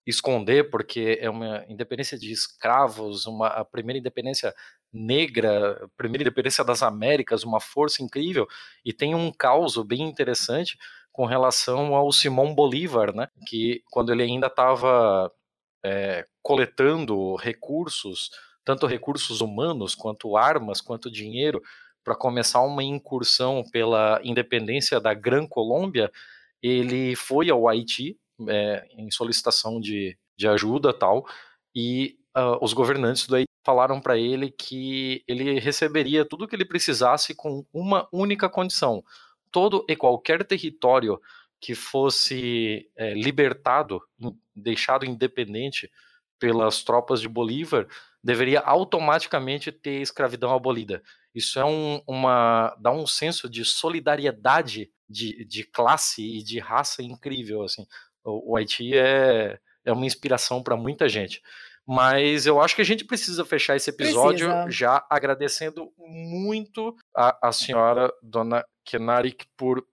esconder, porque é uma independência de escravos, uma, a primeira independência negra, primeira independência das Américas, uma força incrível, e tem um caos bem interessante com relação ao Simão Bolívar, né, que quando ele ainda estava é, coletando recursos, tanto recursos humanos, quanto armas, quanto dinheiro, para começar uma incursão pela independência da Gran Colômbia, ele foi ao Haiti é, em solicitação de, de ajuda tal, e uh, os governantes do Haiti falaram para ele que ele receberia tudo o que ele precisasse com uma única condição: todo e qualquer território que fosse é, libertado, deixado independente pelas tropas de Bolívar, deveria automaticamente ter escravidão abolida. Isso é um, uma dá um senso de solidariedade de, de classe e de raça incrível assim. O, o Haiti é, é uma inspiração para muita gente. Mas eu acho que a gente precisa fechar esse episódio precisa. já agradecendo muito a, a senhora, dona Kenarik, por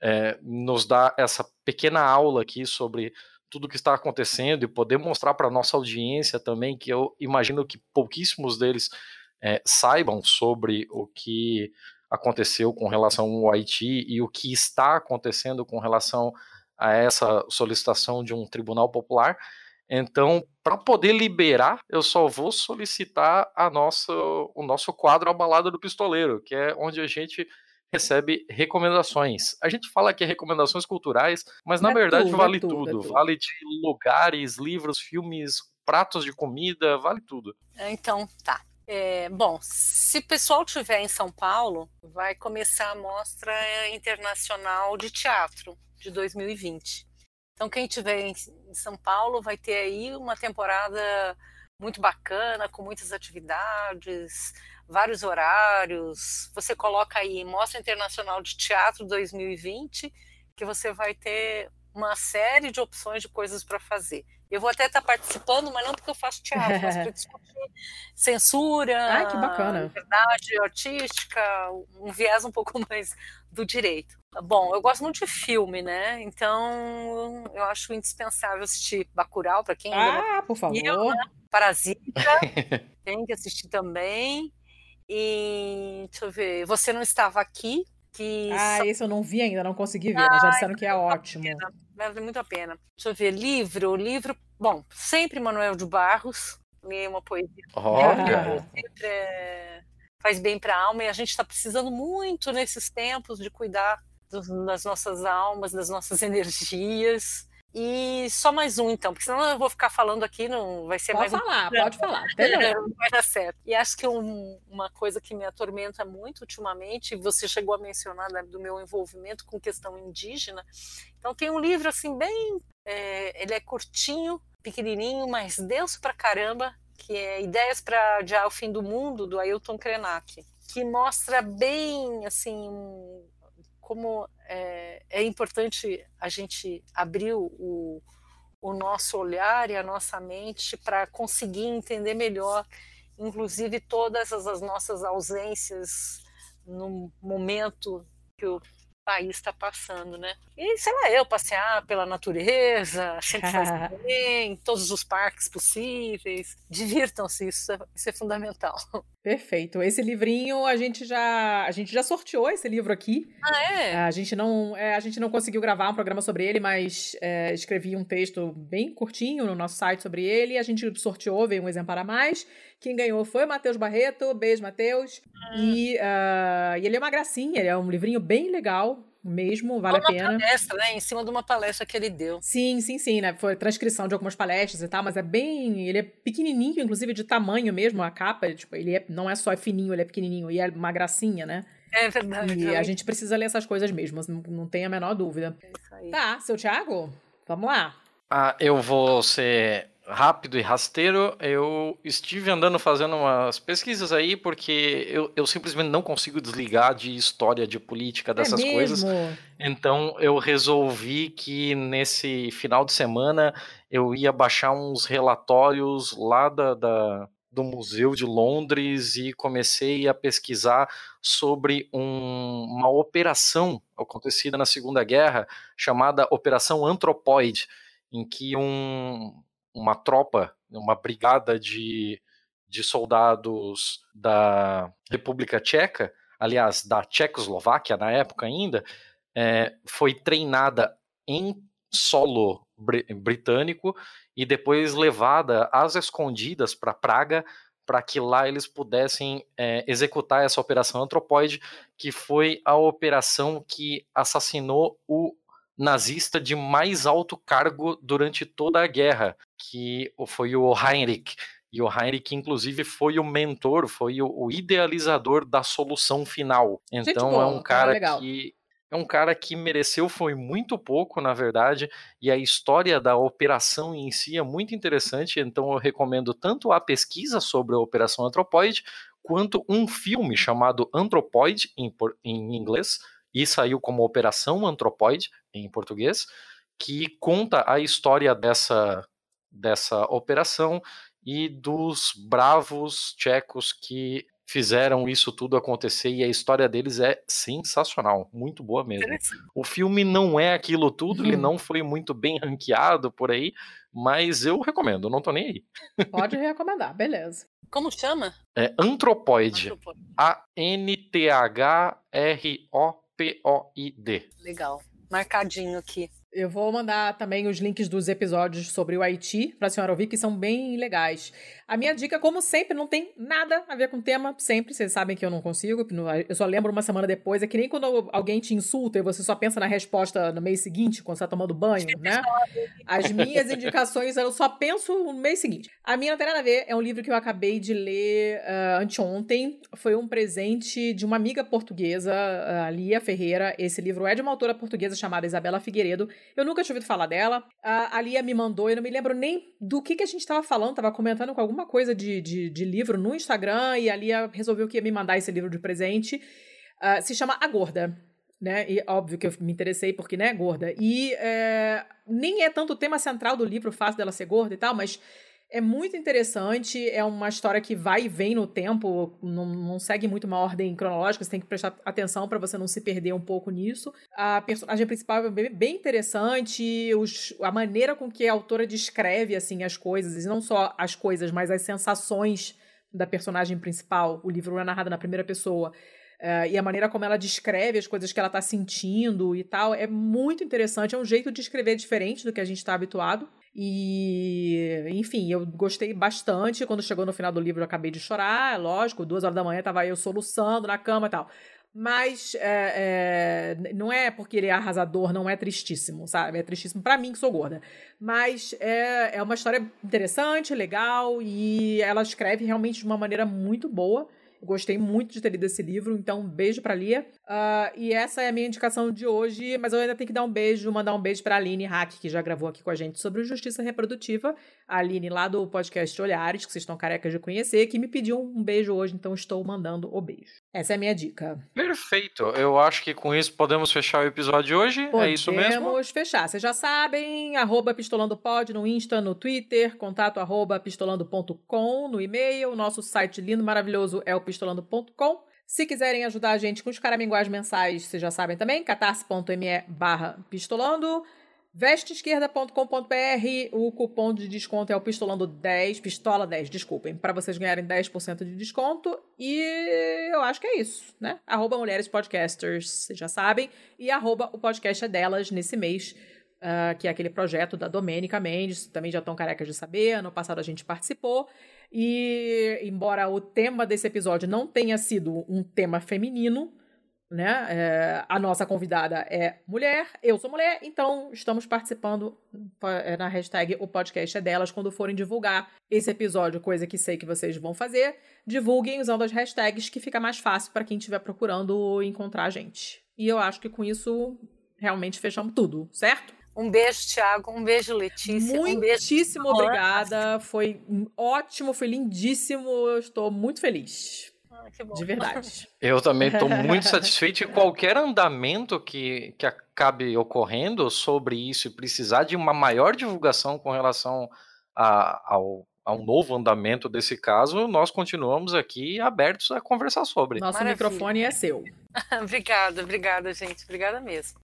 é, nos dar essa pequena aula aqui sobre tudo que está acontecendo e poder mostrar para nossa audiência também que eu imagino que pouquíssimos deles é, saibam sobre o que aconteceu com relação ao Haiti e o que está acontecendo com relação a essa solicitação de um tribunal popular. Então, para poder liberar, eu só vou solicitar a nossa, o nosso quadro A Balada do Pistoleiro, que é onde a gente recebe recomendações. A gente fala que é recomendações culturais, mas na é verdade tudo, vale é tudo, tudo. É tudo. Vale de lugares, livros, filmes, pratos de comida, vale tudo. Então, tá. É, bom, se o pessoal tiver em São Paulo, vai começar a mostra internacional de teatro de 2020. Então, quem estiver em São Paulo vai ter aí uma temporada muito bacana, com muitas atividades, vários horários. Você coloca aí Mostra Internacional de Teatro 2020, que você vai ter uma série de opções de coisas para fazer. Eu vou até estar tá participando, mas não porque eu faço teatro, mas para discutir censura, ah, que bacana. verdade artística, um viés um pouco mais do direito. Bom, eu gosto muito de filme, né? Então eu acho indispensável assistir Bacurau para quem ainda Ah, por favor. né? Parasita, tem que assistir também. E deixa eu ver, você não estava aqui, que Ah, só... esse eu não vi ainda, não consegui ver, mas já disseram que é ótimo. Vale muito a pena. Deixa eu ver, livro, livro, bom, sempre Manuel de Barros, li uma poesia. Olha. Sempre é... faz bem para a alma e a gente está precisando muito nesses tempos de cuidar das nossas almas, das nossas energias. E só mais um, então, porque senão eu vou ficar falando aqui, não vai ser pode mais. Pode falar, um... pode falar. Não vai dar certo. E acho que um, uma coisa que me atormenta muito ultimamente, você chegou a mencionar né, do meu envolvimento com questão indígena. Então, tem um livro, assim, bem. É, ele é curtinho, pequenininho, mas denso pra caramba, que é Ideias para Adiar o Fim do Mundo, do Ailton Krenak, que mostra bem, assim, como é, é importante a gente abrir o, o nosso olhar e a nossa mente para conseguir entender melhor, inclusive todas as, as nossas ausências no momento que o país está passando, né? E sei lá, eu passear pela natureza, sempre faz bem, todos os parques possíveis, divirtam-se, isso, é, isso é fundamental. Perfeito. Esse livrinho a gente já a gente já sorteou esse livro aqui. Ah é? A gente não é, a gente não conseguiu gravar um programa sobre ele, mas é, escrevi um texto bem curtinho no nosso site sobre ele. A gente sorteou, veio um exemplar a mais. Quem ganhou foi o Matheus Barreto. Beijo, Matheus. Hum. E, uh, e ele é uma gracinha, ele é um livrinho bem legal mesmo, vale uma a pena. palestra, né? Em cima de uma palestra que ele deu. Sim, sim, sim, né? Foi transcrição de algumas palestras e tal, mas é bem. Ele é pequenininho, inclusive de tamanho mesmo, a capa. Tipo, ele é, não é só fininho, ele é pequenininho e é uma gracinha, né? É verdade. E a gente precisa ler essas coisas mesmo, não, não tem a menor dúvida. É isso aí. Tá, seu Thiago, vamos lá. Ah, eu vou ser rápido e rasteiro, eu estive andando fazendo umas pesquisas aí, porque eu, eu simplesmente não consigo desligar de história, de política, é dessas é coisas. Então eu resolvi que nesse final de semana eu ia baixar uns relatórios lá da, da do Museu de Londres e comecei a pesquisar sobre um, uma operação acontecida na Segunda Guerra chamada Operação Anthropoid, em que um, uma tropa, uma brigada de, de soldados da República Tcheca, aliás, da Tchecoslováquia na época ainda, é, foi treinada em solo br britânico e depois levada às escondidas para Praga para que lá eles pudessem é, executar essa operação Anthropoid, que foi a operação que assassinou o nazista de mais alto cargo durante toda a guerra, que foi o Heinrich. E o Heinrich, inclusive, foi o mentor, foi o, idealizador da solução final. Então boa, é um cara que é um cara que mereceu foi muito pouco, na verdade, e a história da operação em si é muito interessante, então eu recomendo tanto a pesquisa sobre a Operação Anthropoid, quanto um filme chamado Anthropoid, em, em inglês, e saiu como Operação Anthropoid, em português, que conta a história dessa, dessa operação e dos bravos tchecos que fizeram isso tudo acontecer e a história deles é sensacional, muito boa mesmo. O filme não é aquilo tudo, uhum. ele não foi muito bem ranqueado por aí, mas eu recomendo, não tô nem aí. Pode recomendar, beleza. Como chama? É Anthropoid. A-N-T-H-R-O P-O-I-D. Legal. Marcadinho aqui. Eu vou mandar também os links dos episódios sobre o Haiti para a senhora ouvir, que são bem legais. A minha dica, como sempre, não tem nada a ver com o tema, sempre. Vocês sabem que eu não consigo, eu só lembro uma semana depois. É que nem quando alguém te insulta e você só pensa na resposta no mês seguinte, quando você tá tomando banho, né? As minhas indicações eu só penso no mês seguinte. A minha não tem nada a ver, é um livro que eu acabei de ler uh, anteontem. Foi um presente de uma amiga portuguesa, a Lia Ferreira. Esse livro é de uma autora portuguesa chamada Isabela Figueiredo. Eu nunca tinha ouvido falar dela. A, a Lia me mandou, eu não me lembro nem do que, que a gente estava falando, tava comentando com alguma coisa de, de, de, livro no Instagram e ali resolveu que ia me mandar esse livro de presente. Uh, se chama A Gorda. Né? E óbvio que eu me interessei porque, né, gorda. E é, nem é tanto o tema central do livro, o fato dela ser gorda e tal, mas é muito interessante, é uma história que vai e vem no tempo, não, não segue muito uma ordem cronológica, você tem que prestar atenção para você não se perder um pouco nisso. A personagem principal é bem, interessante, os, a maneira com que a autora descreve assim as coisas, e não só as coisas, mas as sensações da personagem principal. O livro é narrado na primeira pessoa. Uh, e a maneira como ela descreve as coisas que ela está sentindo e tal é muito interessante. É um jeito de escrever diferente do que a gente está habituado. E, enfim, eu gostei bastante. Quando chegou no final do livro, eu acabei de chorar, lógico. Duas horas da manhã tava eu soluçando na cama e tal. Mas é, é, não é porque ele é arrasador, não é tristíssimo, sabe? É tristíssimo para mim que sou gorda. Mas é, é uma história interessante, legal e ela escreve realmente de uma maneira muito boa. Gostei muito de ter lido esse livro, então um beijo pra Lia. Uh, e essa é a minha indicação de hoje, mas eu ainda tenho que dar um beijo, mandar um beijo pra Aline Hack, que já gravou aqui com a gente sobre justiça reprodutiva. A Aline, lá do podcast Olhares, que vocês estão carecas de conhecer, que me pediu um beijo hoje, então estou mandando o beijo. Essa é a minha dica. Perfeito. Eu acho que com isso podemos fechar o episódio de hoje. Podemos é isso mesmo? Podemos fechar. Vocês já sabem, arroba pistolandopod no Insta, no Twitter, contato arroba pistolando.com no e-mail. Nosso site lindo, maravilhoso é o pistolando.com. Se quiserem ajudar a gente com os caraminguais mensais, vocês já sabem também, catarse.me barra pistolando. Vesteesquerda.com.br, o cupom de desconto é o pistolando10, pistola 10, desculpem, para vocês ganharem 10% de desconto. E eu acho que é isso, né? Arroba Mulheres Podcasters, vocês já sabem. E arroba o podcast é delas nesse mês, uh, que é aquele projeto da Domênica Mendes, também já estão carecas de saber, ano passado a gente participou. E embora o tema desse episódio não tenha sido um tema feminino, né? É, a nossa convidada é mulher, eu sou mulher, então estamos participando é, na hashtag o podcast é delas quando forem divulgar esse episódio, coisa que sei que vocês vão fazer. Divulguem usando as hashtags que fica mais fácil para quem estiver procurando encontrar a gente. E eu acho que com isso realmente fechamos tudo, certo? Um beijo, Thiago. Um beijo, Letícia. Muitíssimo um beijo. obrigada. Foi ótimo, foi lindíssimo. Eu estou muito feliz. Ah, de verdade. Eu também estou muito satisfeito e qualquer andamento que, que acabe ocorrendo sobre isso e precisar de uma maior divulgação com relação a, ao, a um novo andamento desse caso, nós continuamos aqui abertos a conversar sobre. Nosso Maravilha. microfone é seu. obrigada, obrigada, gente. Obrigada mesmo.